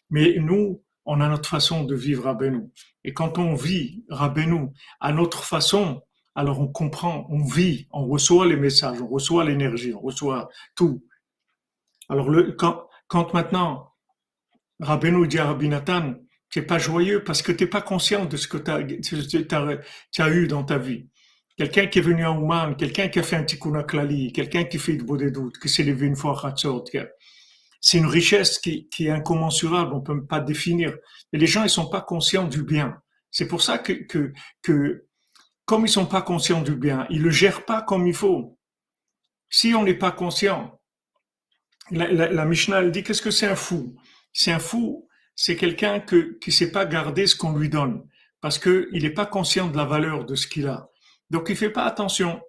mais nous, on a notre façon de vivre à Benoît. Et quand on vit Rabbeinu à notre façon, alors on comprend, on vit, on reçoit les messages, on reçoit l'énergie, on reçoit tout. Alors le, quand, quand maintenant Rabbeinu dit à Rabbi Nathan, tu n'es pas joyeux parce que tu n'es pas conscient de ce que tu as, eu dans ta vie. Quelqu'un qui est venu en Ouman, quelqu'un qui a fait un tikkun klali, quelqu'un qui fait de doutes, qui s'est levé une fois à c'est une richesse qui, est incommensurable, on ne peut pas définir. Et les gens, ils sont pas conscients du bien. C'est pour ça que, que, comme ils sont pas conscients du bien, ils le gèrent pas comme il faut. Si on n'est pas conscient, la, Mishnah elle dit qu'est-ce que c'est un fou? C'est un fou, c'est quelqu'un que, qui sait pas garder ce qu'on lui donne parce qu'il n'est pas conscient de la valeur de ce qu'il a. Donc il fait pas attention.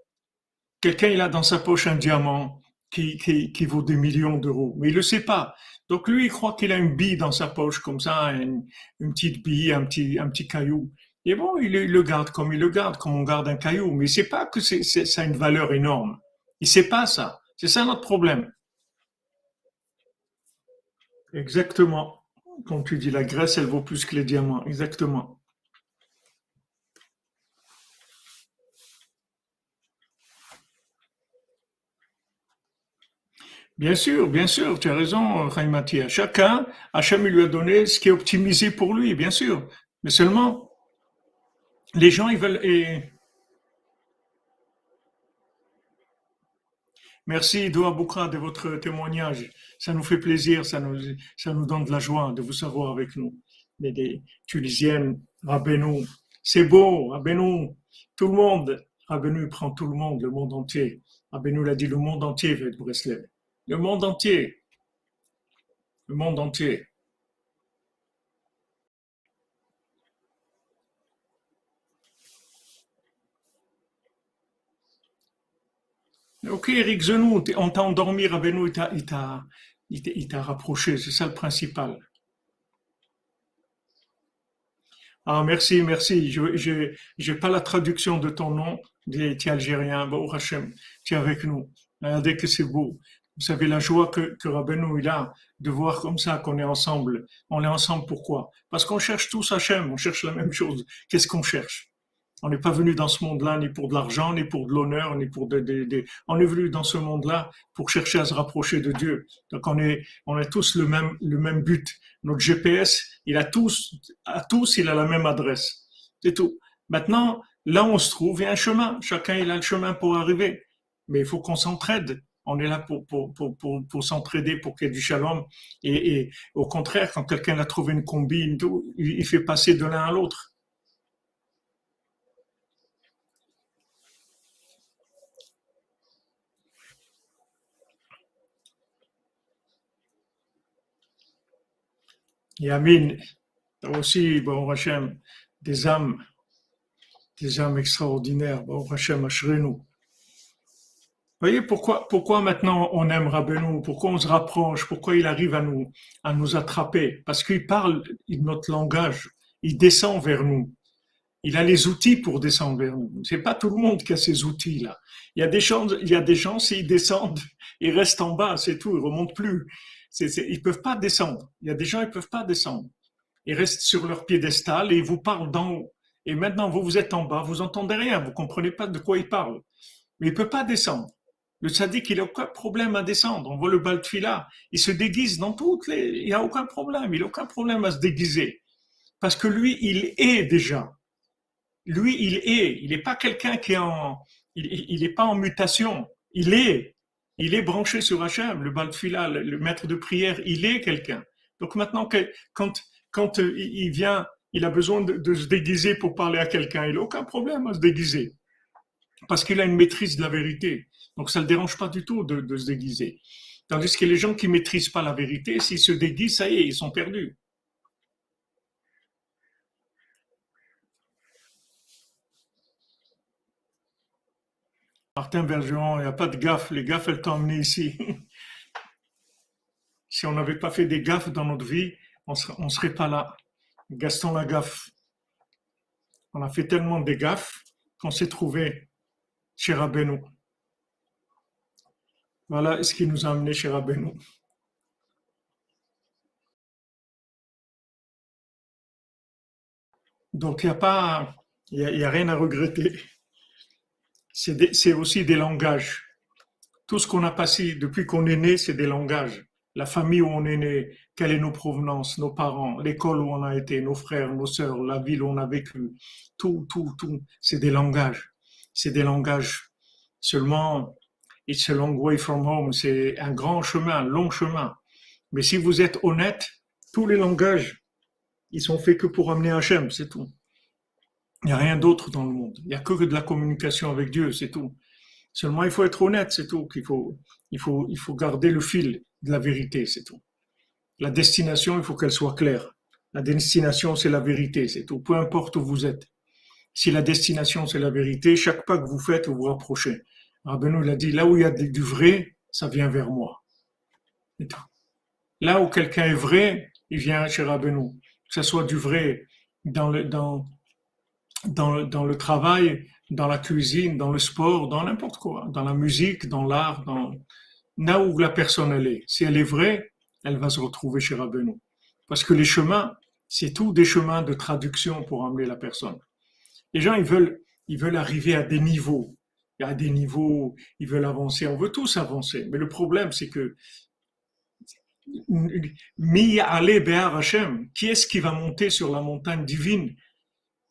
Quelqu'un il a dans sa poche un diamant qui, vaut des millions d'euros, mais il le sait pas. Donc lui il croit qu'il a une bille dans sa poche comme ça, une, petite bille, un petit un petit caillou. Et bon, il, le garde comme il le garde, comme on garde un caillou. Mais il sait pas que ça a une valeur énorme. Il sait pas ça. C'est ça notre problème. Exactement. Comme tu dis, la graisse, elle vaut plus que les diamants. Exactement. Bien sûr, bien sûr, tu as raison, Raimati. Chacun, Hachem lui a donné ce qui est optimisé pour lui, bien sûr. Mais seulement, les gens, ils veulent. Et... Merci, Doua Boukra, de votre témoignage. Ça nous fait plaisir, ça nous, donne de la joie de vous savoir avec nous. Les, les Tunisiennes, Rabbeinu, c'est beau, Rabbeinu, tout le monde. Rabbeinu prend tout le monde, le monde entier. Rabbeinu l'a dit, le monde entier veut être Breslev. Le monde entier. Le monde entier. Ok, Eric Zenou, on t'a endormi, Rabbeinu, il t'a rapproché, c'est ça le principal. Ah, merci, merci. Je n'ai pas la traduction de ton nom, tu es algérien, bon, Hachem, tu es avec nous. Regardez que c'est beau. Vous savez la joie que, que a de voir comme ça qu'on est ensemble. On est ensemble pourquoi? Parce qu'on cherche tous Hachem, on cherche la même chose. Qu'est-ce qu'on cherche? On n'est pas venu dans ce monde-là ni pour de l'argent, ni pour de l'honneur, ni pour des, On est venu dans ce monde-là pour chercher à se rapprocher de Dieu. Donc on est, on a tous le même, le même but. Notre GPS, il a tous, à tous, il a la même adresse. C'est tout. Maintenant, là où on se trouve, il y a un chemin. Chacun, il a le chemin pour arriver. Mais il faut qu'on s'entraide. On est là pour, pour, pour, pour, s'entraider, pour qu'il y ait du shalom. Et, et au contraire, quand quelqu'un a trouvé une combine, il fait passer de l'un à l'autre. Yamin, aussi, bon Hachem, des âmes, des âmes extraordinaires, bon Hachem, nous. Voyez pourquoi, pourquoi maintenant on aime Rabbeinu, pourquoi on se rapproche, pourquoi il arrive à nous, à nous attraper? Parce qu'il parle notre langage, il descend vers nous. Il a les outils pour descendre vers nous. C'est pas tout le monde qui a ces outils-là. Il y a des gens, il y a des gens, s'ils descendent, ils restent en bas, c'est tout, ils remontent plus ils ne peuvent pas descendre. Il y a des gens, ils peuvent pas descendre. Ils restent sur leur piédestal et ils vous parlent d'en haut. Et maintenant, vous, vous êtes en bas, vous entendez rien, vous comprenez pas de quoi ils parlent. Mais il peut pas descendre. Le sadique, il n'a aucun problème à descendre. On voit le baltfila, il se déguise dans toutes les... Il n'y a aucun problème, il n'a aucun problème à se déguiser. Parce que lui, il est déjà. Lui, il est. Il n'est pas quelqu'un qui est en... Il n'est pas en mutation. Il est. Il est branché sur Hachem, le Baltfila, le maître de prière, il est quelqu'un. Donc maintenant, quand, quand euh, il vient, il a besoin de, se déguiser pour parler à quelqu'un, il n'a aucun problème à se déguiser. Parce qu'il a une maîtrise de la vérité. Donc ça ne le dérange pas du tout de, se déguiser. Tandis que les gens qui ne maîtrisent pas la vérité, s'ils se déguisent, ça y est, ils sont perdus. Martin Bergeron, il n'y a pas de gaffe. Les gaffes, elles t'ont emmené ici. si on n'avait pas fait des gaffes dans notre vie, on ne serait pas là. Gaston Lagaffe. On a fait tellement de gaffes qu'on s'est trouvé chez Rabbeinu. Voilà ce qui nous a amené chez Rabbeinu. Donc il n'y a pas, a rien à regretter c'est aussi des langages. Tout ce qu'on a passé depuis qu'on est né, c'est des langages. La famille où on est né, quelle est nos provenances, nos parents, l'école où on a été, nos frères, nos sœurs, la ville où on a vécu. Tout, tout, tout, c'est des langages. C'est des langages. Seulement, it's a long way from home. C'est un grand chemin, un long chemin. Mais si vous êtes honnête, tous les langages, ils sont faits que pour amener Hachem, c'est tout. Il n'y a rien d'autre dans le monde. Il n'y a que de la communication avec Dieu, c'est tout. Seulement, il faut être honnête, c'est tout. Il faut, garder le fil de la vérité, c'est tout. La destination, il faut qu'elle soit claire. La destination, c'est la vérité, c'est tout. Peu importe où vous êtes. Si la destination, c'est la vérité, chaque pas que vous faites, vous vous rapprochez. Rabbeinu, il a dit, là où il y a du vrai, ça vient vers moi. Là où quelqu'un est vrai, il vient chez Rabbeinu. Que ce soit du vrai dans le, dans, dans le, travail, dans la cuisine, dans le sport, dans n'importe quoi, dans la musique, dans l'art, dans là où la personne elle est. Si elle est vraie, elle va se retrouver chez Rabbeinu. Parce que les chemins, c'est tout des chemins de traduction pour emmener la personne. Les gens, ils veulent, ils veulent arriver à des niveaux. À des niveaux, ils veulent avancer. On veut tous avancer. Mais le problème, c'est que qui est-ce qui va monter sur la montagne divine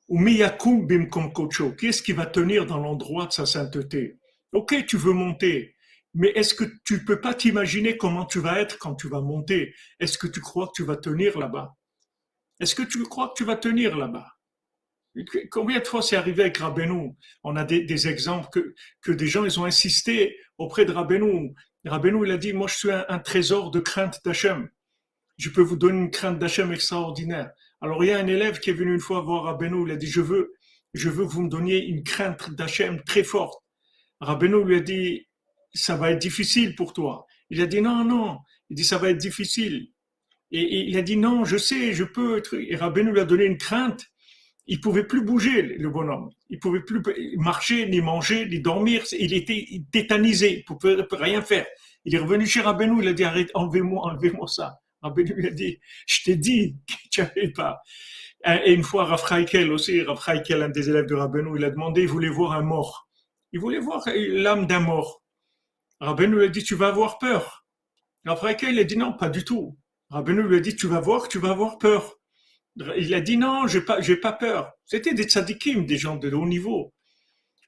bim qui va tenir dans l'endroit de sa sainteté? Ok, tu veux monter, mais est-ce que tu peux pas t'imaginer comment tu vas être quand tu vas monter? Est-ce que tu crois que tu vas tenir là-bas? Est-ce que tu crois que tu vas tenir là-bas? Combien de fois c'est arrivé avec Rabbeinu? On a des, exemples que, que des gens ils ont insisté auprès de Rabbeinu. Rabbeinu il a dit moi je suis un, trésor de crainte d'Hachem. Je peux vous donner une crainte d'Hachem extraordinaire. Alors il y a un élève qui est venu une fois voir Rabbeinu, il a dit je veux, je veux que vous me donniez une crainte d'Hachem très forte. Rabbeinu lui a dit ça va être difficile pour toi. Il a dit non, non. Il dit ça va être difficile. Et, il a dit non, je sais, je peux. Et Rabbeinu lui a donné une crainte. Il pouvait plus bouger, le bonhomme. Il pouvait plus marcher, ni manger, ni dormir. Il était tétanisé. Il pouvait rien faire. Il est revenu chez Rabbeinu. Il a dit arrête, enlevez-moi, enlevez-moi ça. Rabbeinu lui a dit, je t'ai dit que tu n'avais pas. Et une fois, Rav aussi, Rav un des élèves de Rabbeinu, il a demandé, il voulait voir un mort. Il voulait voir l'âme d'un mort. Rabbeinu lui a dit, tu vas avoir peur. Après il a dit, non, pas du tout. Rabbeinu lui a dit, tu vas voir, tu vas avoir peur. Il a dit, non, j'ai pas, j'ai pas peur. C'était des tzadikim, des gens de haut niveau.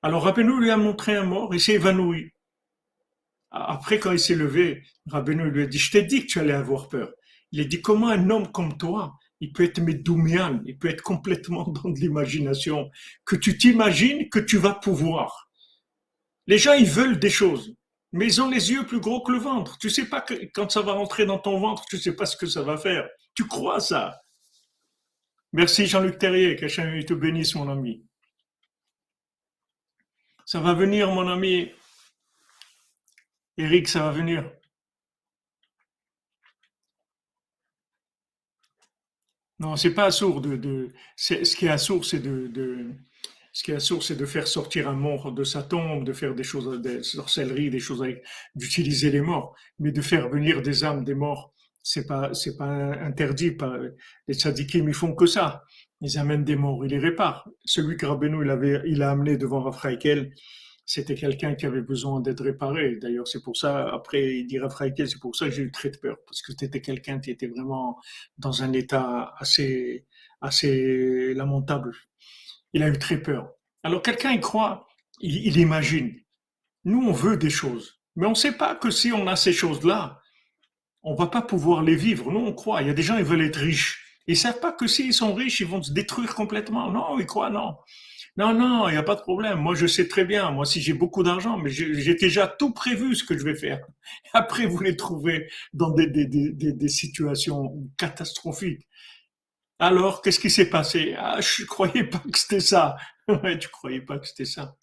Alors Rabbeinu lui a montré un mort, il s'est évanoui. Après, quand il s'est levé, Rabbeinu lui a dit, je t'ai dit que tu allais avoir peur. Il a dit, comment un homme comme toi, il peut être médoumian, il peut être complètement dans de l'imagination, que tu t'imagines que tu vas pouvoir. Les gens, ils veulent des choses mais ils ont les yeux plus gros que le ventre. Tu sais pas que quand ça va rentrer dans ton ventre, tu sais pas ce que ça va faire. Tu crois ça Merci Jean-Luc Terrier, que te bénisse mon ami. Ça va venir mon ami. Eric, ça va venir. Non, c'est pas sourd de, de ce qui est sourd, c'est de, de ce qui est source, c'est de faire sortir un mort de sa tombe, de faire des choses, des sorcelleries, des choses d'utiliser les morts, mais de faire venir des âmes des morts, c'est pas, c'est pas interdit. Par, les tzadikim, ils font que ça. Ils amènent des morts, ils les réparent. Celui que Rabbeinu, il avait, il a amené devant Raphaël, c'était quelqu'un qui avait besoin d'être réparé. D'ailleurs, c'est pour ça, après, il dit Raphaël, c'est pour ça que j'ai eu très peur, parce que c'était quelqu'un qui était vraiment dans un état assez, assez lamentable il a eu très peur. Alors quelqu'un y croit, il, imagine. Nous, on veut des choses, mais on ne sait pas que si on a ces choses-là, on va pas pouvoir les vivre. Nous, on croit. Il y a des gens, ils veulent être riches. Ils savent pas que s'ils sont riches, ils vont se détruire complètement. Non, ils croient non. Non, non, il n'y a pas de problème. Moi, je sais très bien. Moi, si j'ai beaucoup d'argent, mais j'ai déjà tout prévu ce que je vais faire. Après, vous les trouvez dans des, situations catastrophiques. Alors, qu'est-ce qui s'est passé? Ah, je croyais pas que c'était ça. ouais, tu croyais pas que c'était ça.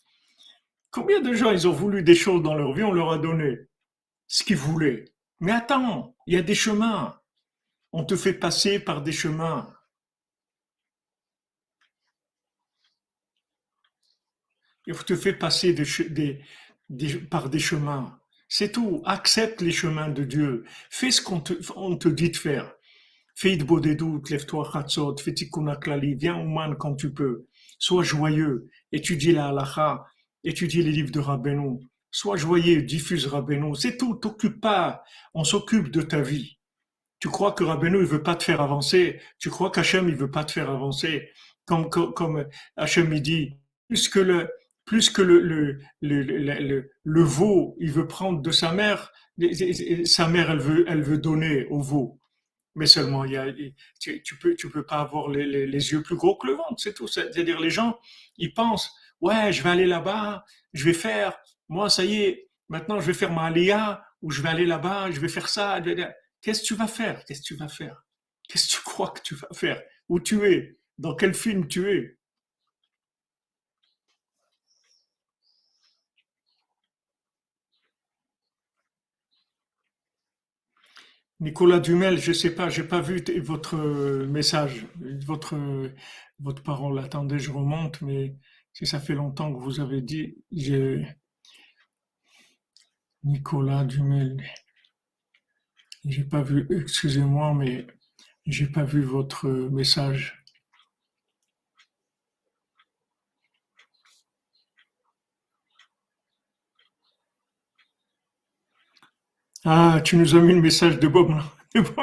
Combien de gens, ils ont voulu des choses dans leur vie, on leur a donné ce qu'ils voulaient. Mais attends, il y a des chemins. On te fait passer par des chemins. Il te fait passer par des chemins. C'est tout. Accepte les chemins de Dieu. Fais ce qu'on te dit de faire. Fais de doutes, lève-toi Khatzot, fais klali, viens au man quand tu peux. Sois joyeux, étudie la halacha, étudie les livres de Rabbeinu. Sois joyeux, diffuse Rabbeinu. C'est tout, t'occupe pas. On s'occupe de ta vie. Tu crois que Rabbeinu, il veut pas te faire avancer? Tu crois qu'Hachem, il veut pas te faire avancer? Comme, comme, comme Hachem, il dit, plus que le, plus que le, le, le, le, veau, il veut prendre de sa mère, sa mère, elle veut, elle veut donner au veau. Mais seulement, il y a, tu, tu peux, tu peux pas avoir les, les, les yeux plus gros que le ventre, c'est tout. C'est-à-dire, les gens, ils pensent, ouais, je vais aller là-bas, je vais faire, moi, ça y est, maintenant, je vais faire ma aléa, ou je vais aller là-bas, je vais faire ça. Qu'est-ce que tu vas faire? Qu'est-ce que tu vas faire? Qu'est-ce que tu crois que tu vas faire? Où tu es? Dans quel film tu es? Nicolas Dumel, je sais pas, j'ai pas vu votre message, votre votre parole. Attendez, je remonte, mais si ça fait longtemps que vous avez dit, j'ai Nicolas Dumel, j'ai pas vu, excusez-moi, mais j'ai pas vu votre message. Ah, tu nous as mis le message de Bob,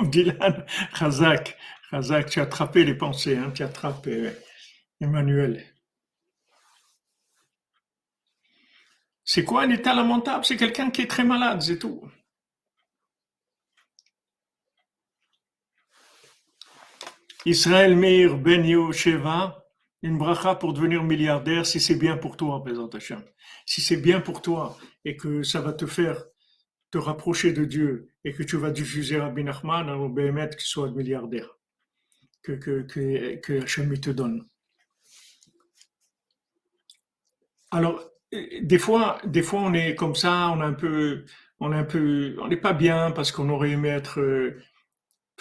Dylan. Razak, Razak, tu as attrapé les pensées, hein, tu as attrapé, ouais. Emmanuel. C'est quoi un état lamentable? C'est quelqu'un qui est très malade, c'est tout. Israël Meir Ben Sheva, une bracha pour devenir milliardaire si c'est bien pour toi, présentation. Si c'est bien pour toi et que ça va te faire te rapprocher de Dieu et que tu vas diffuser Rabbi Nachman, alors Béhémet qu'il soit milliardaire, que, que, que, que te donne. Alors, des fois, on est comme ça, on est un peu, on n'est pas bien parce qu'on aurait aimé être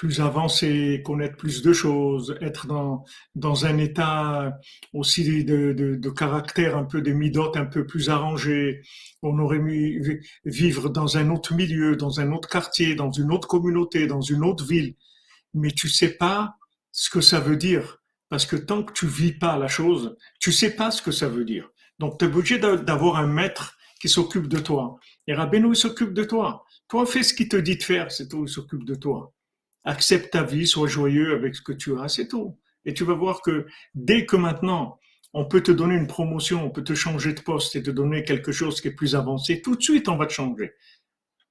plus avancé, connaître plus de choses, être dans, dans un état aussi de, de, de caractère un peu des midotes un peu plus arrangé. On aurait mis vivre dans un autre milieu, dans un autre quartier, dans une autre communauté, dans une autre ville. Mais tu sais pas ce que ça veut dire. Parce que tant que tu vis pas la chose, tu sais pas ce que ça veut dire. Donc, tu es obligé d'avoir un maître qui s'occupe de toi. Et Rabbeinu, il s'occupe de toi. Toi, fais ce qu'il te dit de faire, c'est tout, il s'occupe de toi accepte ta vie, sois joyeux avec ce que tu as, c'est tout. Et tu vas voir que dès que maintenant, on peut te donner une promotion, on peut te changer de poste et te donner quelque chose qui est plus avancé, tout de suite, on va te changer.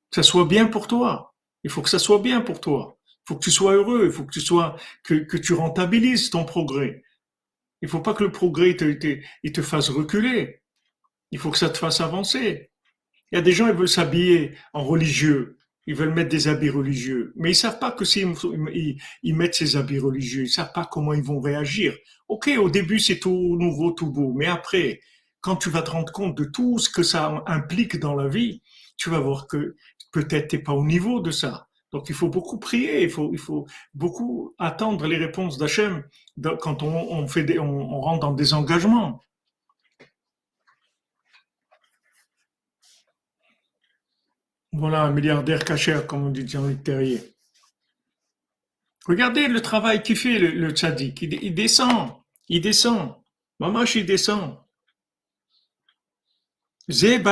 Que ça soit bien pour toi. Il faut que ça soit bien pour toi. Il faut que tu sois heureux. Il faut que tu sois, que, que tu rentabilises ton progrès. Il faut pas que le progrès te, te, te fasse reculer. Il faut que ça te fasse avancer. Il y a des gens, ils veulent s'habiller en religieux ils veulent mettre des habits religieux, mais ils savent pas que s'ils ils, mettent ces habits religieux, ils savent pas comment ils vont réagir. Ok, au début c'est tout nouveau, tout beau, mais après, quand tu vas te rendre compte de tout ce que ça implique dans la vie, tu vas voir que peut-être t'es pas au niveau de ça. Donc il faut beaucoup prier, il faut, il faut beaucoup attendre les réponses d'Hachem quand on, fait on rentre dans des engagements. Voilà, un milliardaire cachère, comme on dit Jean-Luc Terrier. Regardez le travail qu'il fait, le, tzaddik. Il, descend, il descend. Mamash, il descend. Zeb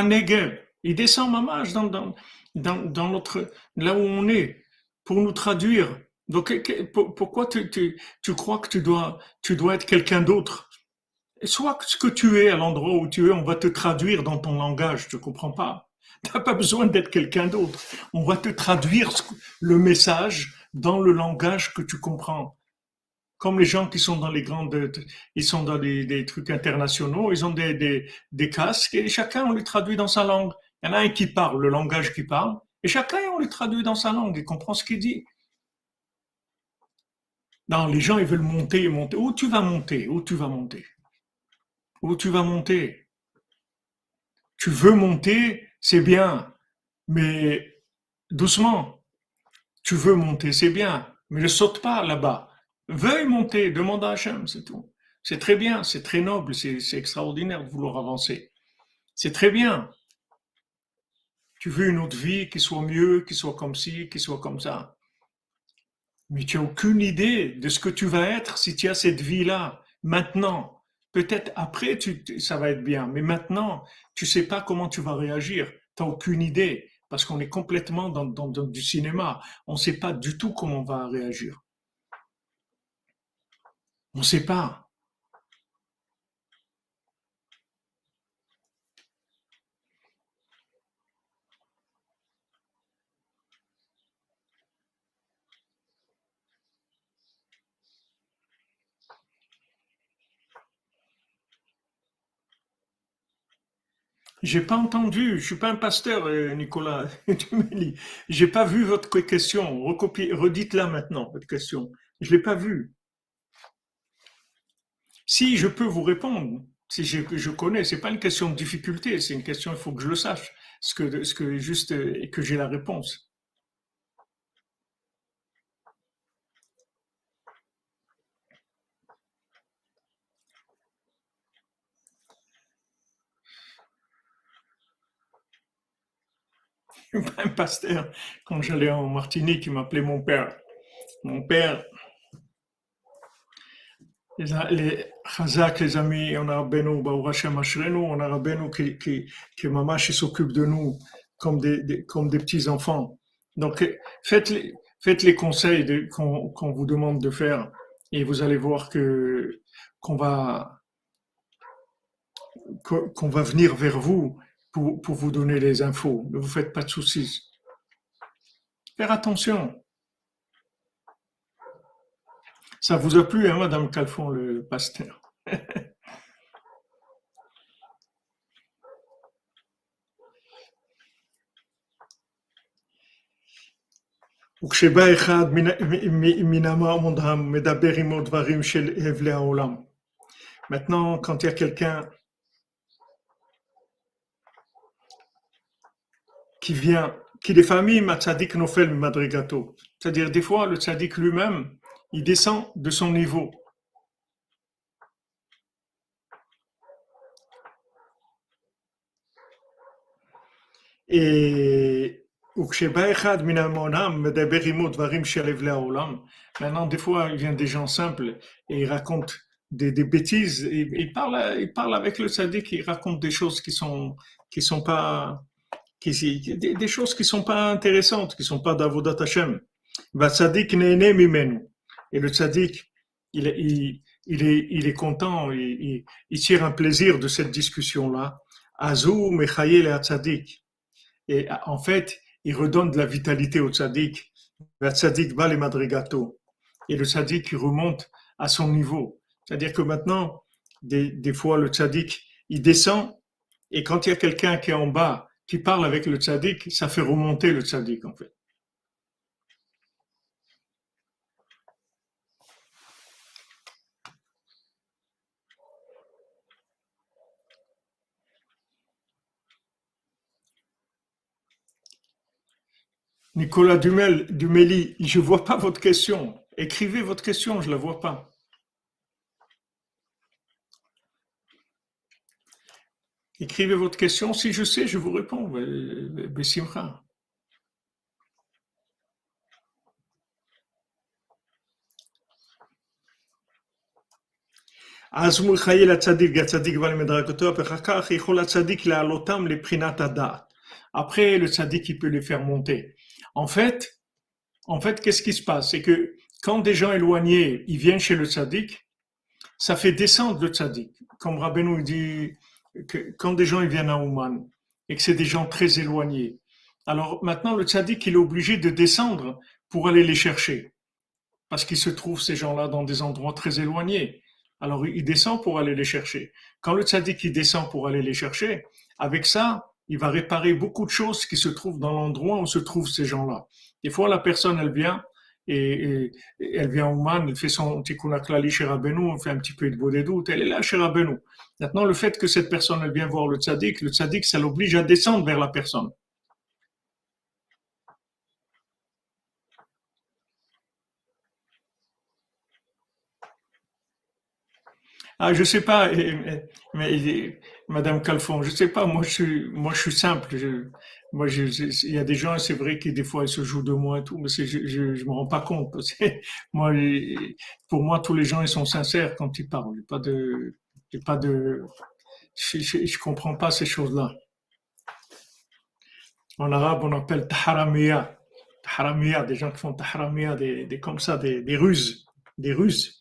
Il descend, Mamash, dans, dans, notre, là où on est, pour nous traduire. Donc, pourquoi tu, crois que tu dois, tu dois être quelqu'un d'autre? Soit ce que tu es à l'endroit où tu es, on va te traduire dans ton langage, tu comprends pas? tu n'as pas besoin d'être quelqu'un d'autre. On va te traduire le message dans le langage que tu comprends. Comme les gens qui sont dans les grandes, ils sont dans des, trucs internationaux, ils ont des, des, casques et chacun on les traduit dans sa langue. Il y en a un qui parle le langage qu'il parle et chacun on les traduit dans sa langue, il comprend ce qu'il dit. Non, les gens ils veulent monter et monter. Où tu vas monter? Où tu vas monter? Où tu vas monter? Tu veux monter c'est bien, mais doucement. Tu veux monter, c'est bien, mais ne saute pas là-bas. Veuille monter, demande à Hachem, c'est tout. C'est très bien, c'est très noble, c'est extraordinaire de vouloir avancer. C'est très bien. Tu veux une autre vie qui soit mieux, qui soit comme ci, qui soit comme ça. Mais tu n'as aucune idée de ce que tu vas être si tu as cette vie-là, maintenant. Peut-être après, ça va être bien, mais maintenant, tu sais pas comment tu vas réagir. Tu n'as aucune idée, parce qu'on est complètement dans, dans, du cinéma. On ne sait pas du tout comment on va réagir. On ne sait pas. J'ai pas entendu, je suis pas un pasteur, euh, Nicolas J'ai pas vu votre question. Recopiez, redites-la maintenant, votre question. Je l'ai pas vue. Si je peux vous répondre, si je, je connais, c'est pas une question de difficulté, c'est une question, il faut que je le sache, ce que, ce que juste, et que j'ai la réponse. un pasteur, quand j'allais en Martinique, il m'appelait mon père. Mon père, les Chazak, les amis, on a Ashrenu, on a Rabbeinu qui, qui, qui mamash, s'occupe de nous comme des, comme des petits enfants. Donc, faites les, faites les conseils qu'on qu'on vous demande de faire et vous allez voir que qu'on va qu'on va venir vers vous pour, vous donner les infos. Ne vous faites pas de soucis. Faire attention. Ça vous a plu, hein, Madame Calfon, le pasteur? Maintenant, quand il y a quelqu'un qui vient, qui des familles, tzaddik nofel madrigato. C'est-à-dire, des fois, le tzaddik lui-même, il descend de son niveau. Et Maintenant, des fois, il vient des gens simples et ils racontent des, des bêtises. Et, il parle, il parle avec le sadique, il raconte des choses qui sont qui sont pas qui, des, choses qui sont pas intéressantes, qui sont pas d'avodat Hashem. Mimenu. Et le tzaddik, il, il, il, est, il est content, il, il, tire un plaisir de cette discussion-là. Azou mechayel et tzadik. Et en fait, il redonne de la vitalité au tzaddik. Le tzaddik va les madrigato. Et le tzaddik, il remonte à son niveau. C'est-à-dire que maintenant, des, des fois, le tzaddik, il descend, et quand il y a quelqu'un qui est en bas, qui parle avec le tzaddik, ça fait remonter le tzaddik en fait. Nicolas Dumel, Dumeli, je ne vois pas votre question. Écrivez votre question, je ne la vois pas. Écrivez votre question. Si je sais, je vous réponds. Bessimcha. אז הוא מחייל הצדיק, הצדיק בא למדרגתו, ואחר כך יכול הצדיק להעלותם לבחינת הדעת. Après, le tzaddik, il peut les faire monter. En fait, en fait, qu'est-ce qui se passe? C'est que quand des gens éloignés, ils viennent chez le tzaddik, ça fait descendre le tzaddik. Comme Rabbeinu dit, quand des gens ils viennent à Ouman et que c'est des gens très éloignés, alors maintenant le tzaddik il est obligé de descendre pour aller les chercher parce qu'il se trouve ces gens-là dans des endroits très éloignés. Alors il descend pour aller les chercher. Quand le tzaddik il descend pour aller les chercher, avec ça, il va réparer beaucoup de choses qui se trouvent dans l'endroit où se trouvent ces gens-là. Des fois, la personne, elle vient, et, elle vient au Man, elle fait son tikkun aklali chez Rabbeinu, on fait un petit peu de beau des elle est là chez Rabbeinu. Maintenant, le fait que cette personne elle vient voir le tzaddik, le tzaddik, ça l'oblige à descendre vers la personne. Ah, je sais pas, mais, Madame Calfon, je sais pas, moi je suis, moi je suis simple. moi, il y a des gens, c'est vrai que des fois ils se jouent de moi et tout, mais je, je, je me rends pas compte. moi, pour moi, tous les gens ils sont sincères quand ils parlent. Pas de, pas de, je, je, comprends pas ces choses-là. En arabe, on appelle taharamiya, taharamiya, des gens qui font taharamiya, des, des comme ça, des, des ruses, des ruses.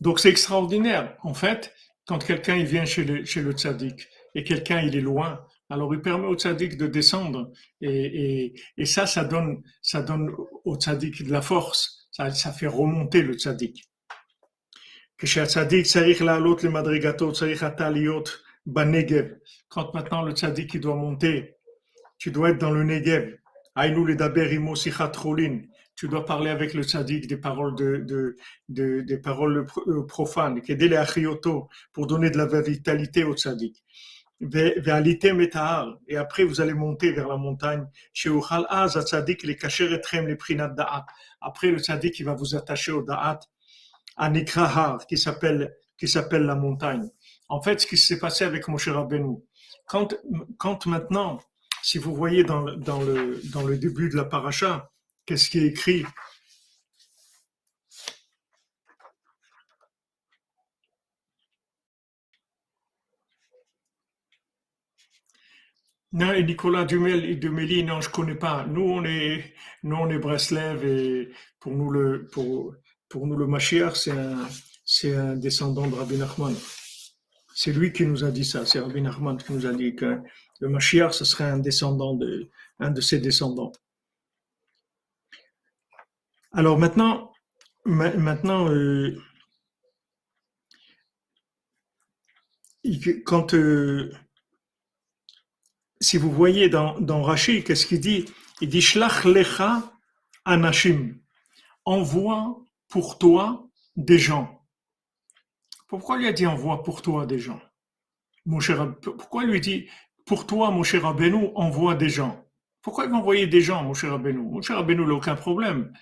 Donc c'est extraordinaire. En fait, quand quelqu'un il vient chez le, chez le tzaddik et quelqu'un il est loin, alors il permet au tzaddik de descendre et, et, et ça, ça donne, ça donne au tzaddik de la force, ça, ça fait remonter le tzaddik. Quand maintenant le tzaddik il doit monter, tu dois être dans le Negev. Tu dois parler avec le tzaddik des paroles de, de, de des paroles euh, profanes, pour donner de la vitalité au tzaddik. Et après, vous allez monter vers la montagne. Après, le tzaddik, qui va vous attacher au da'at, à Nikrahar, qui s'appelle, qui s'appelle la montagne. En fait, ce qui s'est passé avec Moshe Rabbeinu, quand, quand maintenant, si vous voyez dans, dans, le, dans le début de la paracha, qu'est-ce qui est écrit? Non, et Nicolas Dumel, Dumeli, non, je connais pas. Nous, on est, nous, on est Breslev et pour nous le, pour, pour nous le Mashiach, c'est un, c'est un descendant de Rabbi Nachman. C'est lui qui nous a dit ça. C'est Rabbi Nachman qui nous a dit que le Mashiach, ce serait un descendant de, un de ses descendants. Alors maintenant, maintenant, euh, euh, si vous voyez dans, dans qu'est-ce qu'il dit? Il dit Shlach lecha anashim. Envoie pour toi des gens. Pourquoi il a dit envoie pour toi des gens? Mon cher, Pourquoi lui dit pour toi, mon cher Abénou, envoie des gens? Pourquoi il va envoyer des gens, mon cher Abénou Mon cher Abénou, il n'a aucun problème.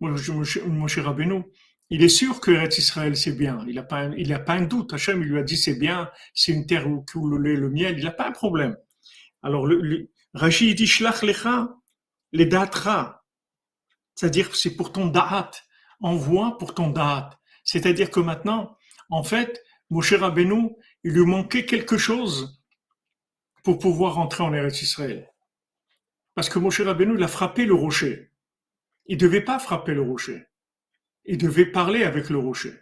Mon, cher Abénou, il est sûr que Israël, c'est bien. Il n'a pas, il a pas un doute. Hachem, lui a dit c'est bien, c'est une terre où coule le lait, le miel. Il n'a pas un problème. Alors, le, le Rashi dit Shlach lecha, les datra. C'est-à-dire, c'est pour ton da'at. Envoie pour ton da'at. C'est-à-dire que maintenant, en fait, Moshe Rabbeinu, il lui manquait quelque chose pour pouvoir entrer en Eretz Israël. Parce que Moshe Rabbeinu, il a frappé le rocher. Il devait pas frapper le rocher. Il devait parler avec le rocher.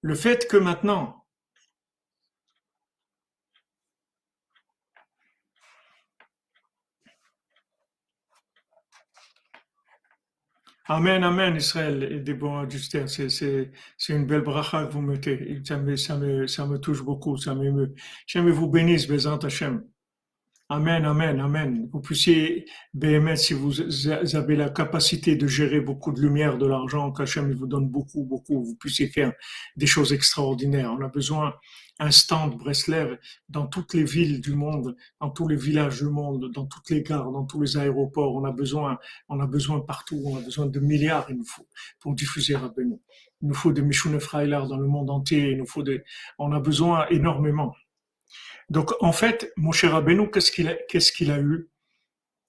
Le fait que maintenant, Amen, Amen, Israël, et des bons adjustés. C'est, une belle bracha que vous mettez. Ça me, ça me, ça me touche beaucoup, ça m'émeut. Vous bénisse, Bézant Hachem. Amen, amen, amen. Vous puissiez, BMS, si vous avez la capacité de gérer beaucoup de lumière, de l'argent, qu'Hachem vous donne beaucoup, beaucoup, vous puissiez faire des choses extraordinaires. On a besoin un stand Breslev dans toutes les villes du monde, dans tous les villages du monde, dans toutes les gares, dans tous les aéroports. On a besoin, on a besoin partout. On a besoin de milliards, il nous faut, pour diffuser Rabbeinu. Il nous faut des Mishune Freiler dans le monde entier. Il nous faut des, on a besoin énormément. Donc, en fait, mon cher Rabbeinu, qu'est-ce qu'il a, eu?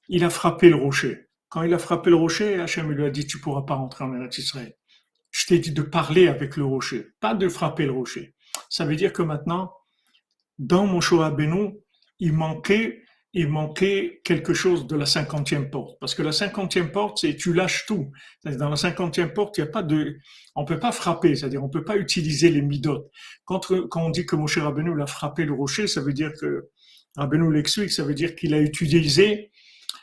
Il a frappé le rocher. Quand il a frappé le rocher, Hachem lui a dit, tu pourras pas rentrer en Eretz Israël. Je t'ai dit de parler avec le rocher, pas de frapper le rocher. Ça veut dire que maintenant, dans mon Rabbeinu, il manquait il manquait quelque chose de la cinquantième porte. Parce que la cinquantième porte, c'est tu lâches tout. Dans la cinquantième porte, il n'y a pas de, on peut pas frapper, c'est-à-dire on peut pas utiliser les midotes. Quand, quand on dit que Moshe Rabbeinu l'a frappé le rocher, ça veut dire que Rabbeinu l'explique, ça veut dire qu'il a utilisé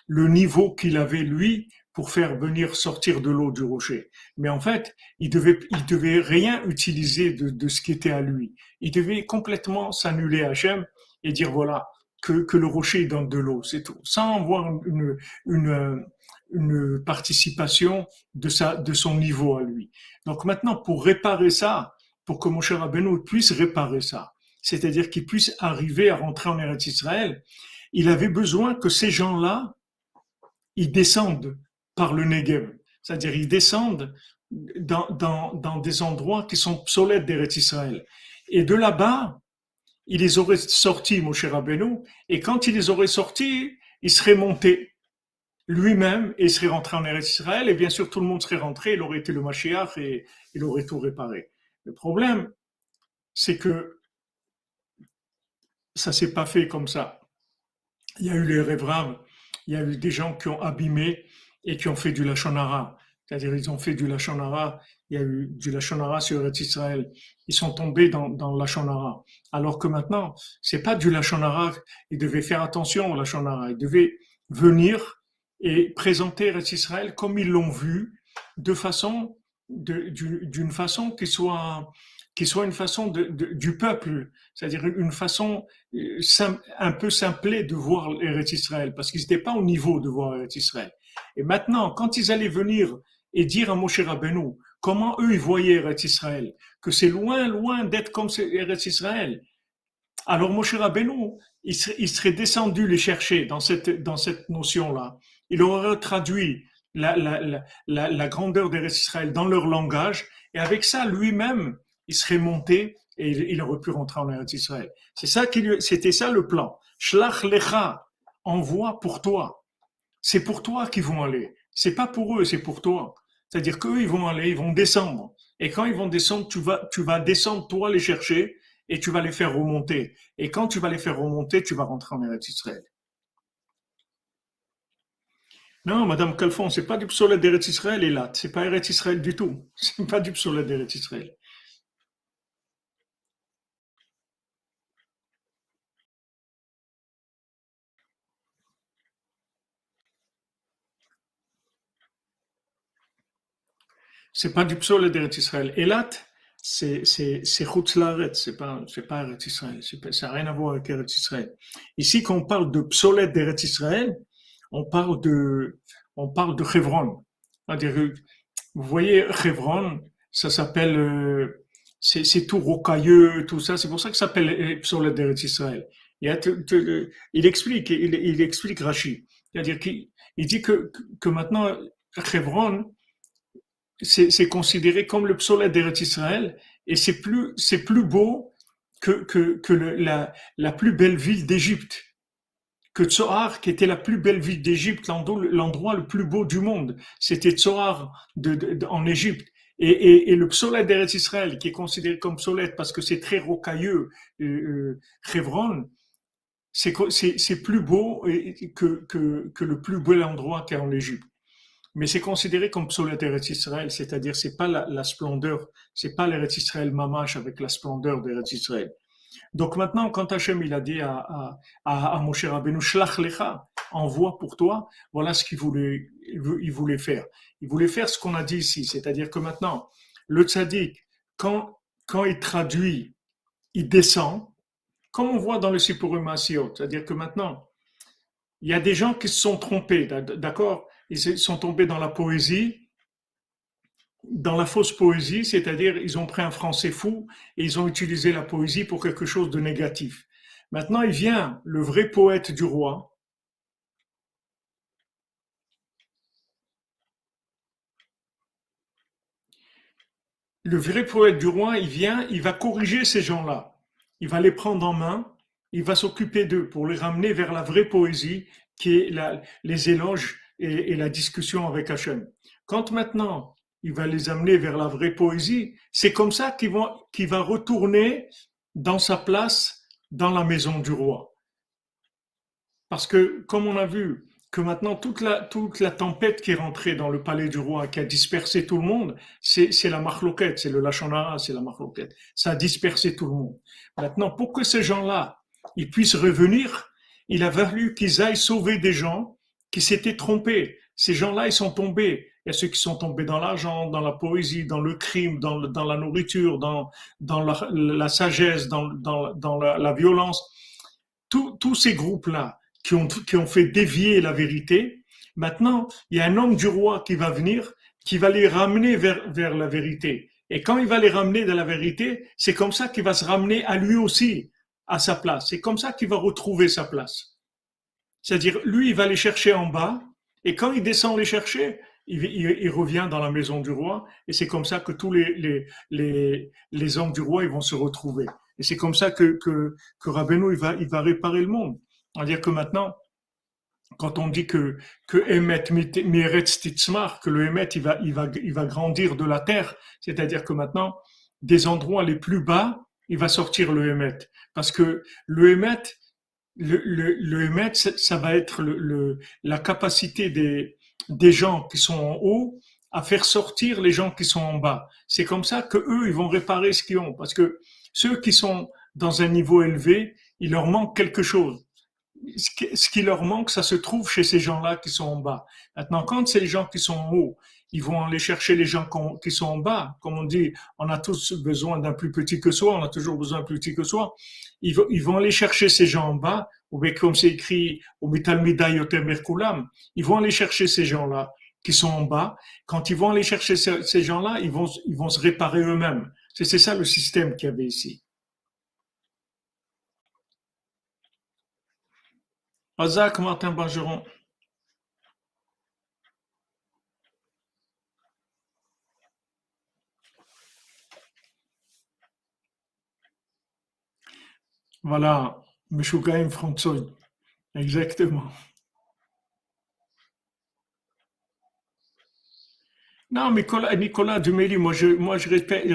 le niveau qu'il avait lui pour faire venir sortir de l'eau du rocher. Mais en fait, il devait, il devait rien utiliser de, de ce qui était à lui. Il devait complètement s'annuler à Hachem et dire voilà, que, le rocher donne de l'eau, c'est tout, sans avoir une, participation de, sa, de son niveau à lui. Donc maintenant, pour réparer ça, pour que mon cher Rabbeinu puisse réparer ça, c'est-à-dire qu'il puisse arriver à rentrer en Eretz Israël, il avait besoin que ces gens-là, ils descendent par le Negev, c'est-à-dire ils descendent dans, dans, dans des endroits qui sont obsolètes d'Eretz Israël. Et de là-bas, il les aurait sortis, mon cher Rabbeinu, et quand il les aurait sortis, il serait monté lui-même et il serait rentré en Eretz Israël, et bien sûr tout le monde serait rentré, il aurait été le Mashiach et il aurait tout réparé. Le problème, c'est que ça s'est pas fait comme ça. Il y a eu les rêves il y a eu des gens qui ont abîmé et qui ont fait du Lachonara. C'est-à-dire, ils ont fait du Lachonara, il y a eu du Lachonara sur Eretz Israël. Ils sont tombés dans, dans Lachonara. Alors que maintenant, c'est pas du Lachonara. Ils devaient faire attention au Lachonara. Ils devaient venir et présenter Israël comme ils l'ont vu, de façon, d'une façon qui soit, qui soit une façon du peuple, c'est-à-dire une façon euh, un peu simplée de voir Eretz Israël, parce qu'ils n'étaient pas au niveau de voir Eretz Israël. Et maintenant, quand ils allaient venir et dire à Moshe Rabbeinu comment eux ils voyaient Eretz Israël, que c'est loin, loin d'être comme Eretz Israël, alors Moshe Rabbeinu, il serait, il serait descendu les chercher dans cette, dans cette notion-là. Il aurait traduit la, la, la, la grandeur d'Eretz Israël dans leur langage, et avec ça, lui-même, il serait monté et il, aurait pu rentrer en Eretz Israël. C'est ça c'était ça le plan. Shlach lecha, envoie pour toi. C'est pour toi qu'ils vont aller. C'est pas pour eux, c'est pour toi. C'est-à-dire qu'eux, ils vont aller, ils vont descendre. Et quand ils vont descendre, tu vas, descendre, toi, les chercher, et tu vas les faire remonter. Et quand tu vas les faire remonter, tu vas rentrer en Eretz Israël. Non, Madame Calfon, c'est pas du psolet d'Eretz Israël, et là, c'est pas Eretz Israël du tout. C'est pas du psolet d'Eretz Israël. C'est pas du psaume d'Eretz Israël. Elat, c'est c'est c'est pas c'est pas Eretz Israël, ça n'a rien à voir avec Eretz Israël. Ici, quand on parle de psolet d'Eretz Israël, on parle de on parle de Chevron. Vous voyez, Chevron, ça s'appelle euh, c'est tout rocailleux, tout ça. C'est pour ça que ça s'appelle psolet d'Eretz Israël. Il, il explique, il, il explique Rashi. C'est-à-dire qu'il dit que, que maintenant, Chevron, c'est considéré comme le psolet d'Eretz Israël et c'est plus, c'est plus beau que, que, que le, la, la plus belle ville d'Égypte. Que Tsohar, qui était la plus belle ville d'Égypte, l'endroit le plus beau du monde, c'était Tsohar de, de, en Égypte. Et, et, et, le psolet d'Eretz Israël, qui est considéré comme psolet parce que c'est très rocailleux, euh, euh c'est plus beau que, que, que le plus bel endroit qu'il y a en Égypte mais c'est considéré comme psolet d'Eretz Israël, c'est-à-dire c'est pas la, la splendeur, c'est pas l'Eretz Israël mamash avec la splendeur d'Eretz Israël. Donc maintenant, quand Hachem il a dit à, à, à, à Moshe Rabbeinu, Shlach envoie pour toi, voilà ce qu'il voulait, il voulait faire. Il voulait faire ce qu'on a dit ici, c'est-à-dire que maintenant, le tzaddik, quand, quand il traduit, il descend, comme on voit dans le Sipurim c'est-à-dire que maintenant, il y a des gens qui se sont trompés, d'accord? Ils sont tombés dans la poésie, dans la fausse poésie, c'est-à-dire ils ont pris un français fou et ils ont utilisé la poésie pour quelque chose de négatif. Maintenant, il vient le vrai poète du roi. Le vrai poète du roi, il vient, il va corriger ces gens-là. Il va les prendre en main, il va s'occuper d'eux pour les ramener vers la vraie poésie qui est les éloges et, la discussion avec Hachem. Quand maintenant il va les amener vers la vraie poésie, c'est comme ça qu'il va, retourner dans sa place dans la maison du roi. Parce que, comme on a vu, que maintenant toute la, tempête qui est rentrée dans le palais du roi, qui a dispersé tout le monde, c'est, la marloquette, c'est le lachonara, c'est la marloquette. Ça a dispersé tout le monde. Maintenant, pour que ces gens-là, ils puissent revenir, il a fallu qu'ils aillent sauver des gens qui s'étaient trompés. Ces gens-là, ils sont tombés. Il y a ceux qui sont tombés dans l'argent, dans la poésie, dans le crime, dans, la nourriture, dans, la, sagesse, dans, la, violence. Tous ces groupes-là qui ont, fait dévier la vérité, maintenant, il y a un homme du roi qui va venir, qui va les ramener vers, vers la vérité. Et quand il va les ramener dans la vérité, c'est comme ça qu'il va se ramener à lui aussi, à sa place. C'est comme ça qu'il va retrouver sa place. C'est-à-dire, lui, il va les chercher en bas, et quand il descend les chercher, il, revient dans la maison du roi, et c'est comme ça que tous les, les, les, hommes du roi, ils vont se retrouver. Et c'est comme ça que, que, que Rabbeinu, il va, il va réparer le monde. C'est-à-dire que maintenant, quand on dit que, que Emet Titzmar, que le Emet, il va, il, va, il va grandir de la terre, c'est-à-dire que maintenant, des endroits les plus bas, il va sortir le Emet. Parce que le Emet, le, le, le ça va être le, la capacité des, des gens qui sont en haut à faire sortir les gens qui sont en bas. C'est comme ça que eux, ils vont réparer ce qu'ils ont. Parce que ceux qui sont dans un niveau élevé, il leur manque quelque chose. Ce qui leur manque, ça se trouve chez ces gens-là qui sont en bas. Maintenant, quand ces gens qui sont en haut, ils vont aller chercher les gens qui sont en bas. Comme on dit, on a tous besoin d'un plus petit que soi, on a toujours besoin d'un plus petit que soi. Ils vont, aller chercher ces gens en bas, ou comme c'est écrit au Merkulam, ils vont aller chercher ces gens-là qui sont en bas. Quand ils vont aller chercher ces, gens-là, ils vont, ils vont se réparer eux-mêmes. C'est ça le système qu'il y avait ici. Azak Martin Bergeron. Voilà, Meshugaim François. Exactement. Non, Nicolas, Nicolas Duméli, moi je, moi je respecte,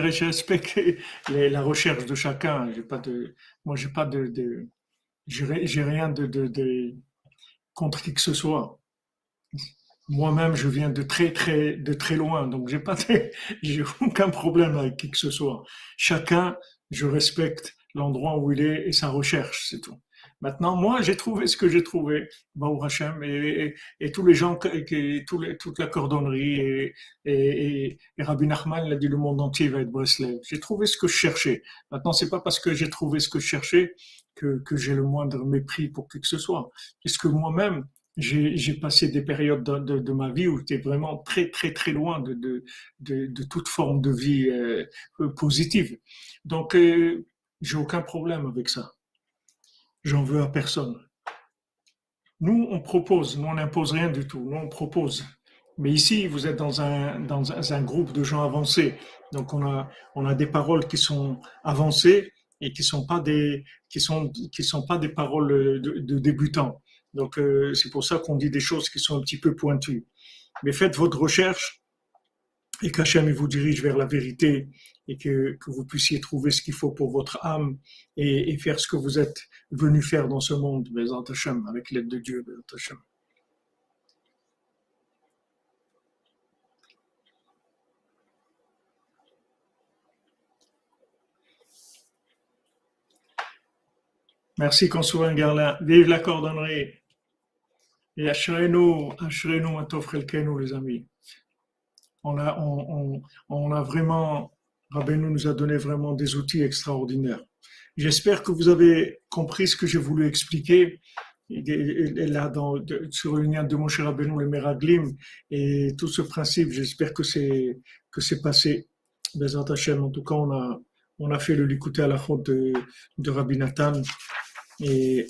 la recherche de chacun. Pas de, moi j'ai pas de, de j'ai rien de, de, contre qui que ce soit. Moi-même, je viens de très très de très loin, donc j'ai pas, j'ai aucun problème avec qui que ce soit. Chacun, je respecte l'endroit où il est et sa recherche, c'est tout. Maintenant, moi, j'ai trouvé ce que j'ai trouvé, Baou Hachem, et, et, tous les gens, tous les, toute la cordonnerie, et, et, et Rabbi Nachman, il a dit le monde entier va être Breslev. J'ai trouvé ce que je cherchais. Maintenant, c'est pas parce que j'ai trouvé ce que je cherchais que, que j'ai le moindre mépris pour qui que ce soit. Puisque moi-même, j'ai passé des périodes de, de, ma vie où j'étais vraiment très, très, très loin de, de, de, toute forme de vie euh, positive. Donc, euh, j'ai aucun problème avec ça. J'en veux à personne. Nous, on propose, nous, on n'impose rien du tout. Nous, on propose. Mais ici, vous êtes dans un, dans un, groupe de gens avancés. Donc, on a, on a des paroles qui sont avancées et qui sont qui sont, qui sont pas des paroles de, débutants. Donc, euh, c'est pour ça qu'on dit des choses qui sont un petit peu pointues. Mais faites votre recherche et qu'Hachem vous dirige vers la vérité et que, vous puissiez trouver ce qu'il faut pour votre âme et, faire ce que vous êtes venu faire dans ce monde, Hachem, avec l'aide de Dieu, Hachem. Merci Consolant Garlin. Vive la cordonnerie. Et Ashrenu, Ashrenu Matov les amis. On a, vraiment, Rabbeinu nous a donné vraiment des outils extraordinaires. J'espère que vous avez compris ce que j'ai voulu expliquer. Et là, dans, sur le lien de mon cher Rabbeinu, le Meraglim, et tout ce principe, j'espère que c'est, que c'est passé. En tout cas, on a, on a fait le l'écouter à la faute de, de Rabbi Nathan. Et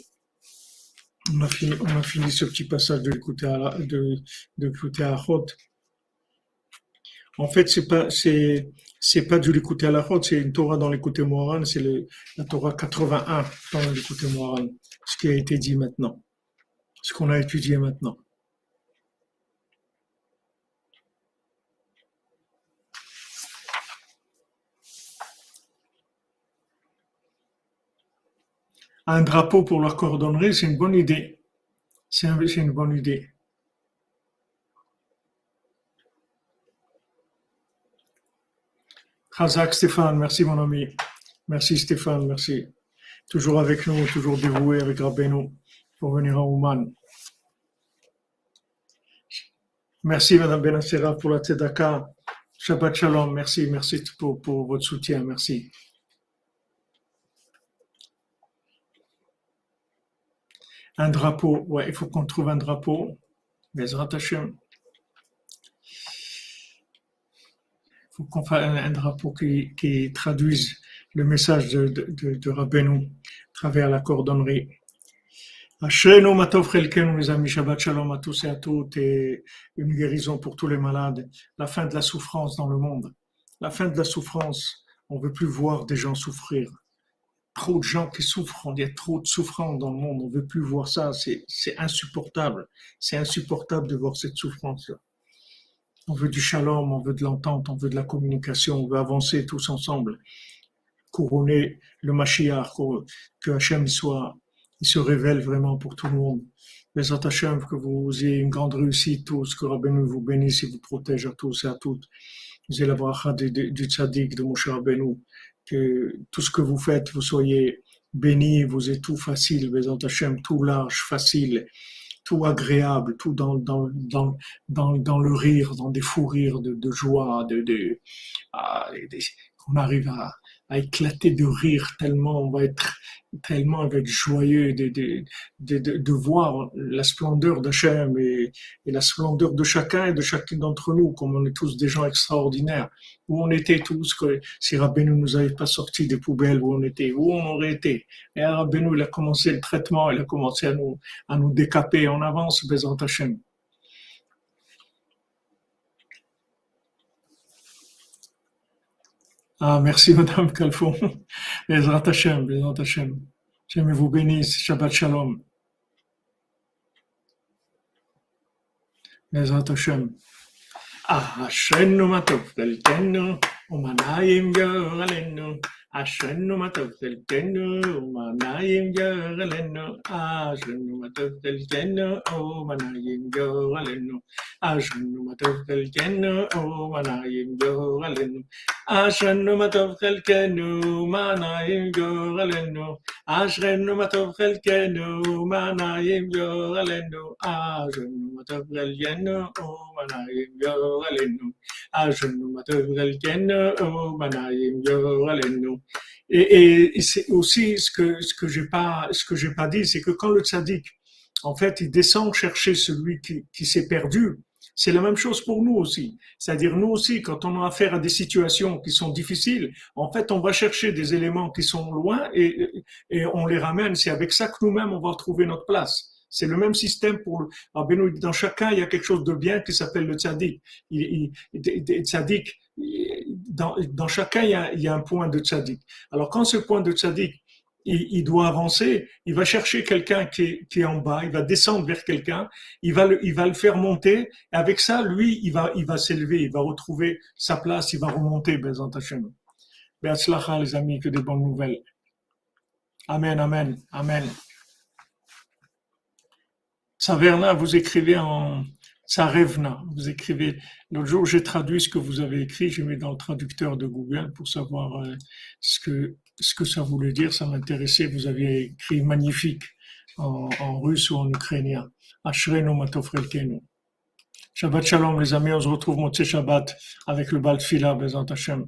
on a fini, on a fini ce petit passage de l'écouter à, de, de à En fait, c'est pas, pas du l'écouter à la route, c'est une Torah dans l'écouter Moran, c'est la Torah 81 dans l'écouter Moran, ce qui a été dit maintenant, ce qu'on a étudié maintenant. un drapeau pour la cordonnerie, c'est une bonne idée. C'est une bonne idée. Khazak Stéphane, merci mon ami. Merci Stéphane, merci. Toujours avec nous, toujours dévoué avec Rabbeinu pour venir à Ouman. Merci Madame Benassera pour la Tzedaka. Shabbat Shalom, merci, merci pour, pour votre soutien, merci. Un drapeau, ouais, il faut qu'on trouve un drapeau. Les Il qu'on fasse un, drapeau qui, traduise le message de, de, à travers la cordonnerie. Ashrenu matov chelkenu, mes amis, Shabbat Shalom à tous et à toutes, et une guérison pour tous les malades. La fin de la souffrance dans le monde. La fin de la souffrance. On ne veut plus voir des gens souffrir trop de gens qui souffrent, il y a trop de souffrance dans le monde, on ne veut plus voir ça, c'est insupportable, c'est insupportable de voir cette souffrance-là. On veut du shalom, on veut de l'entente, on veut de la communication, on veut avancer tous ensemble, couronner le Mashiach, que Hachem soit, il se révèle vraiment pour tout le monde. Les Hachem, que vous ayez une grande réussite tous, que Rabbeinu vous bénisse et vous protège à tous et à toutes. Ayez la bracha du, du tzaddik de Moshe Rabbeinu que tout ce que vous faites, vous soyez bénis, vous êtes tout facile, Bézant Hachem, tout large, facile, tout agréable, tout dans, dans, dans, dans, dans le rire, dans des fous rires de, joie, de, de, ah, on arrive à, à éclater de rire tellement on va être tellement avec joyeux de, de, de, de, voir la splendeur d'Hachem et, et la splendeur de chacun et de chacun d'entre nous, comme on est tous des gens extraordinaires. Où on était tous, que si Rabbeinu nous avait pas sorti des poubelles où on était, où on aurait été. Et Rabbeinu, il a commencé le traitement, il a commencé à nous, à nous décaper en avance, Bézant Hachem. Ah, merci Madame Calfon. Bezrat Hashem, Bezrat Hashem. Vous bénisse. Shabbat Shalom. Bezrat Hashem. Ah, Hashem, Matov, Deltenu, Umanayim. Asrennumatov del Tenno, Manayim Yogaleno, Asrennumatov del Tenno, O Manayim Yogaleno, Asrennumatov del Tenno, O Manayim Yogaleno, Asrennumatov del Tenno, Manayim Yogaleno, Asrennumatov del Tenno, Manayim Yogaleno, Asrennumatov del Tenno, O Manayim Yogaleno, Asrennumatov del Tenno, O Manayim Yogaleno, Et, c'est aussi ce que ce que j'ai pas ce que j'ai pas dit, c'est que quand le tzaddik, en fait, il descend chercher celui qui, qui s'est perdu, c'est la même chose pour nous aussi. C'est-à-dire nous aussi, quand on a affaire à des situations qui sont difficiles, en fait, on va chercher des éléments qui sont loin et, et on les ramène. C'est avec ça que nous-mêmes, on va trouver notre place. C'est le même système pour le. Dans chacun, il y a quelque chose de bien qui s'appelle le tzaddik. Il, tzaddik, dans, chacun, il y, a, un point de tzaddik. Alors, quand ce point de tzaddik, il, doit avancer, il va chercher quelqu'un qui est en bas, il va descendre vers quelqu'un, il va le, il va le faire monter, et avec ça, lui, il va, il va s'élever, il va retrouver sa place, il va remonter, Bezant Hashem. les amis, que des bonnes nouvelles. Amen, amen, amen. Saverna, vous écrivez en, Sarevna, vous écrivez. L'autre jour, j'ai traduit ce que vous avez écrit, j'ai mis dans le traducteur de Google pour savoir euh, ce, que, ce que ça voulait dire. Ça m'intéressait. Vous aviez écrit magnifique en, en russe ou en ukrainien. Ashrenu matofrelkenu. Shabbat shalom, les amis. On se retrouve Motsé Shabbat avec le Bal Fila, Bezant Hashem.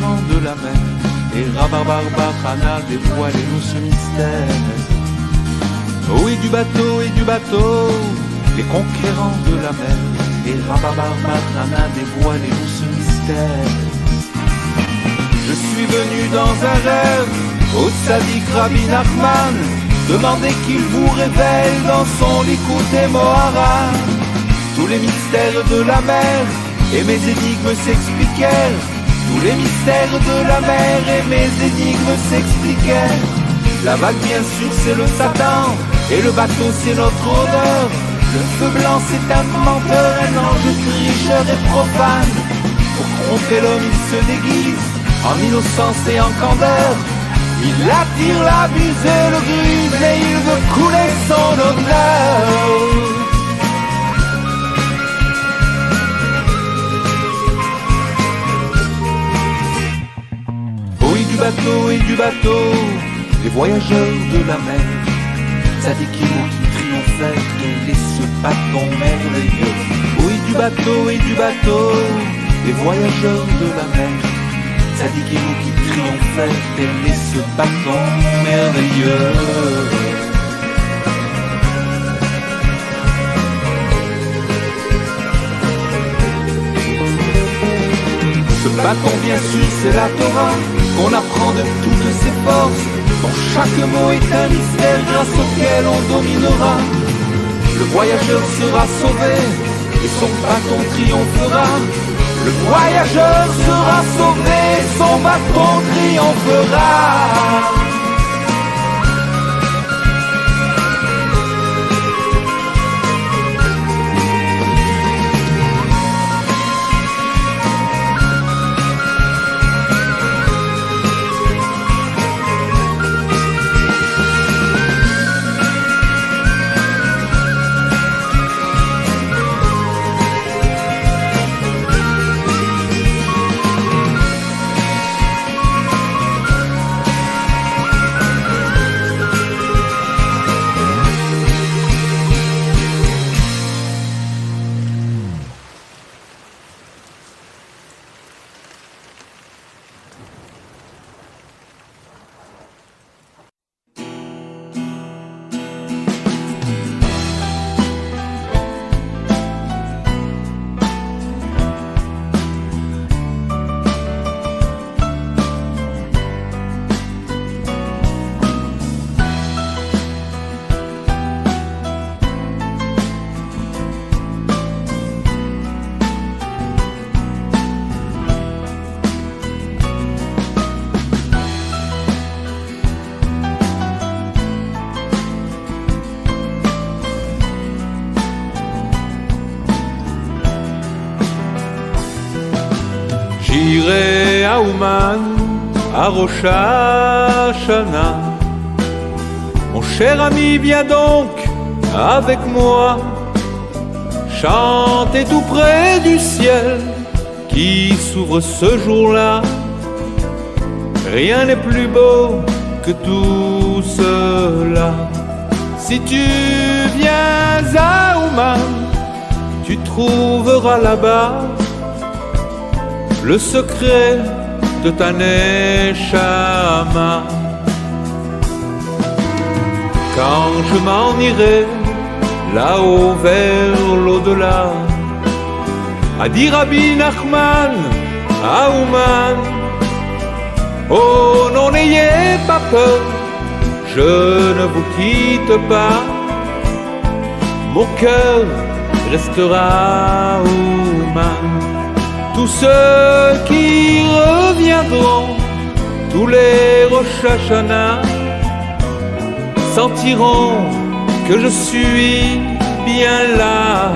de la mer. Et Rabarbarbachana dévoilez-nous ce mystère. Oui, du bateau et du bateau, les conquérants de la mer. Et Rabarbarbachana dévoilez-nous ce mystère. Je suis venu dans un rêve au sadique Rabbi Nachman, demander qu'il vous révèle dans son Likout Mohara tous les mystères de la mer et mes énigmes s'expliquèrent. Tous les mystères de la mer et mes énigmes s'expliquèrent. La vague, bien sûr, c'est le Satan, et le bateau, c'est notre odeur. Le feu blanc, c'est un menteur, un ange tricheur et profane. Pour tromper l'homme, il se déguise en innocence et en candeur. Il attire la buse et le grise et il veut couler son honneur. Bateau et du bateau, les voyageurs de la mer, Zadikimo qui triomphait et ce bâton merveilleux. Oui, du bateau et du bateau, les voyageurs de la mer, Zadikimo qui triomphait et ce bâton merveilleux. Bâton, bien sûr, c'est la Torah qu'on apprend de toutes ses forces, dont chaque mot est un mystère grâce auquel on dominera. Le voyageur sera sauvé et son bâton triomphera. Le voyageur sera sauvé, son bâton triomphera. Mon cher ami, viens donc avec moi chanter tout près du ciel qui s'ouvre ce jour-là. Rien n'est plus beau que tout cela. Si tu viens à Ouman, tu trouveras là-bas le secret de ta Neshama. Quand je m'en irai là-haut vers l'au-delà, a dit Rabbi Nachman à Ouman, oh non n'ayez pas peur, je ne vous quitte pas, mon cœur restera Ouman. Tous ceux qui reviendront, tous les Rosh Hashanah, sentiront que je suis bien là.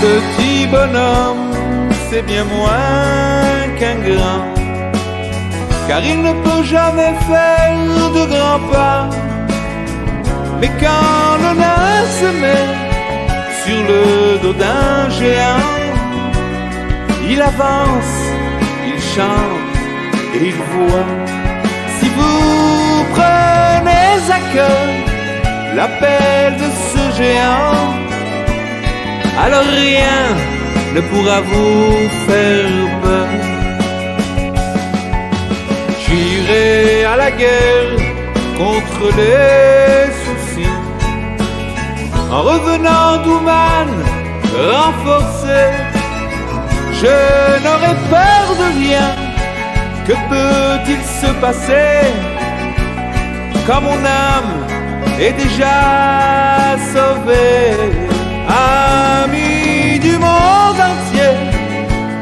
Petit bonhomme, c'est bien moins qu'un grand, car il ne peut jamais faire de grands pas. Mais quand nain se met sur le dos d'un géant, il avance, il chante et il voit. Si vous prenez à cœur l'appel de ce géant, alors rien ne pourra vous faire peur. J'irai à la guerre contre les soucis, en revenant d'Ouman renforcé, je n'aurai peur de rien. Que peut-il se passer quand mon âme est déjà sauvée? Amis du monde entier,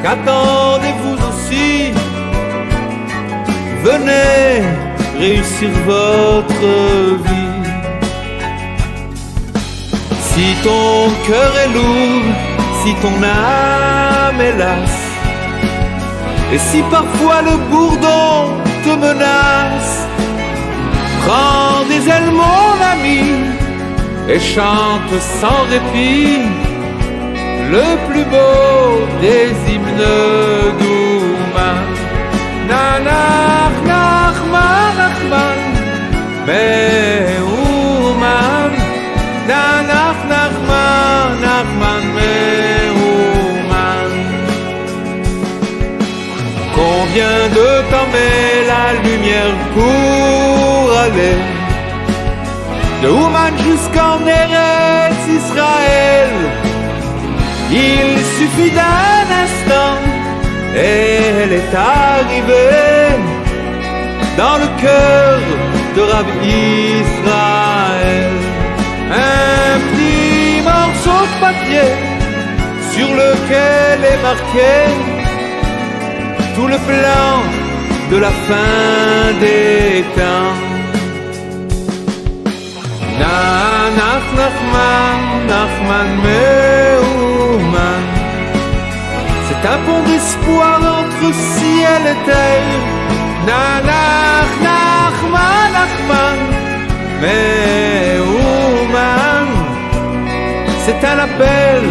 qu'attendez-vous aussi? Venez réussir votre vie. Si ton cœur est lourd, si ton âme est lasse, et si parfois le bourdon te menace, prends des ailes mon ami, et chante sans répit le plus beau des hymnes d'Ouman. Nanach, Nachman, Nachman, Me'ouman. Nanach, Nachman, Nachman, Me'ouman. Combien de temps met la lumière pour aller de jusqu'en Eretz Israël. Il suffit d'un instant et elle est arrivée dans le cœur de Rabbi Israël. Un petit morceau de papier sur lequel est marqué tout le plan de la fin des temps. Nanach Nachman, Nachman Meouman. C'est un pont d'espoir entre ciel et terre. Nanach Nachman, Nachman Meouman. C'est un appel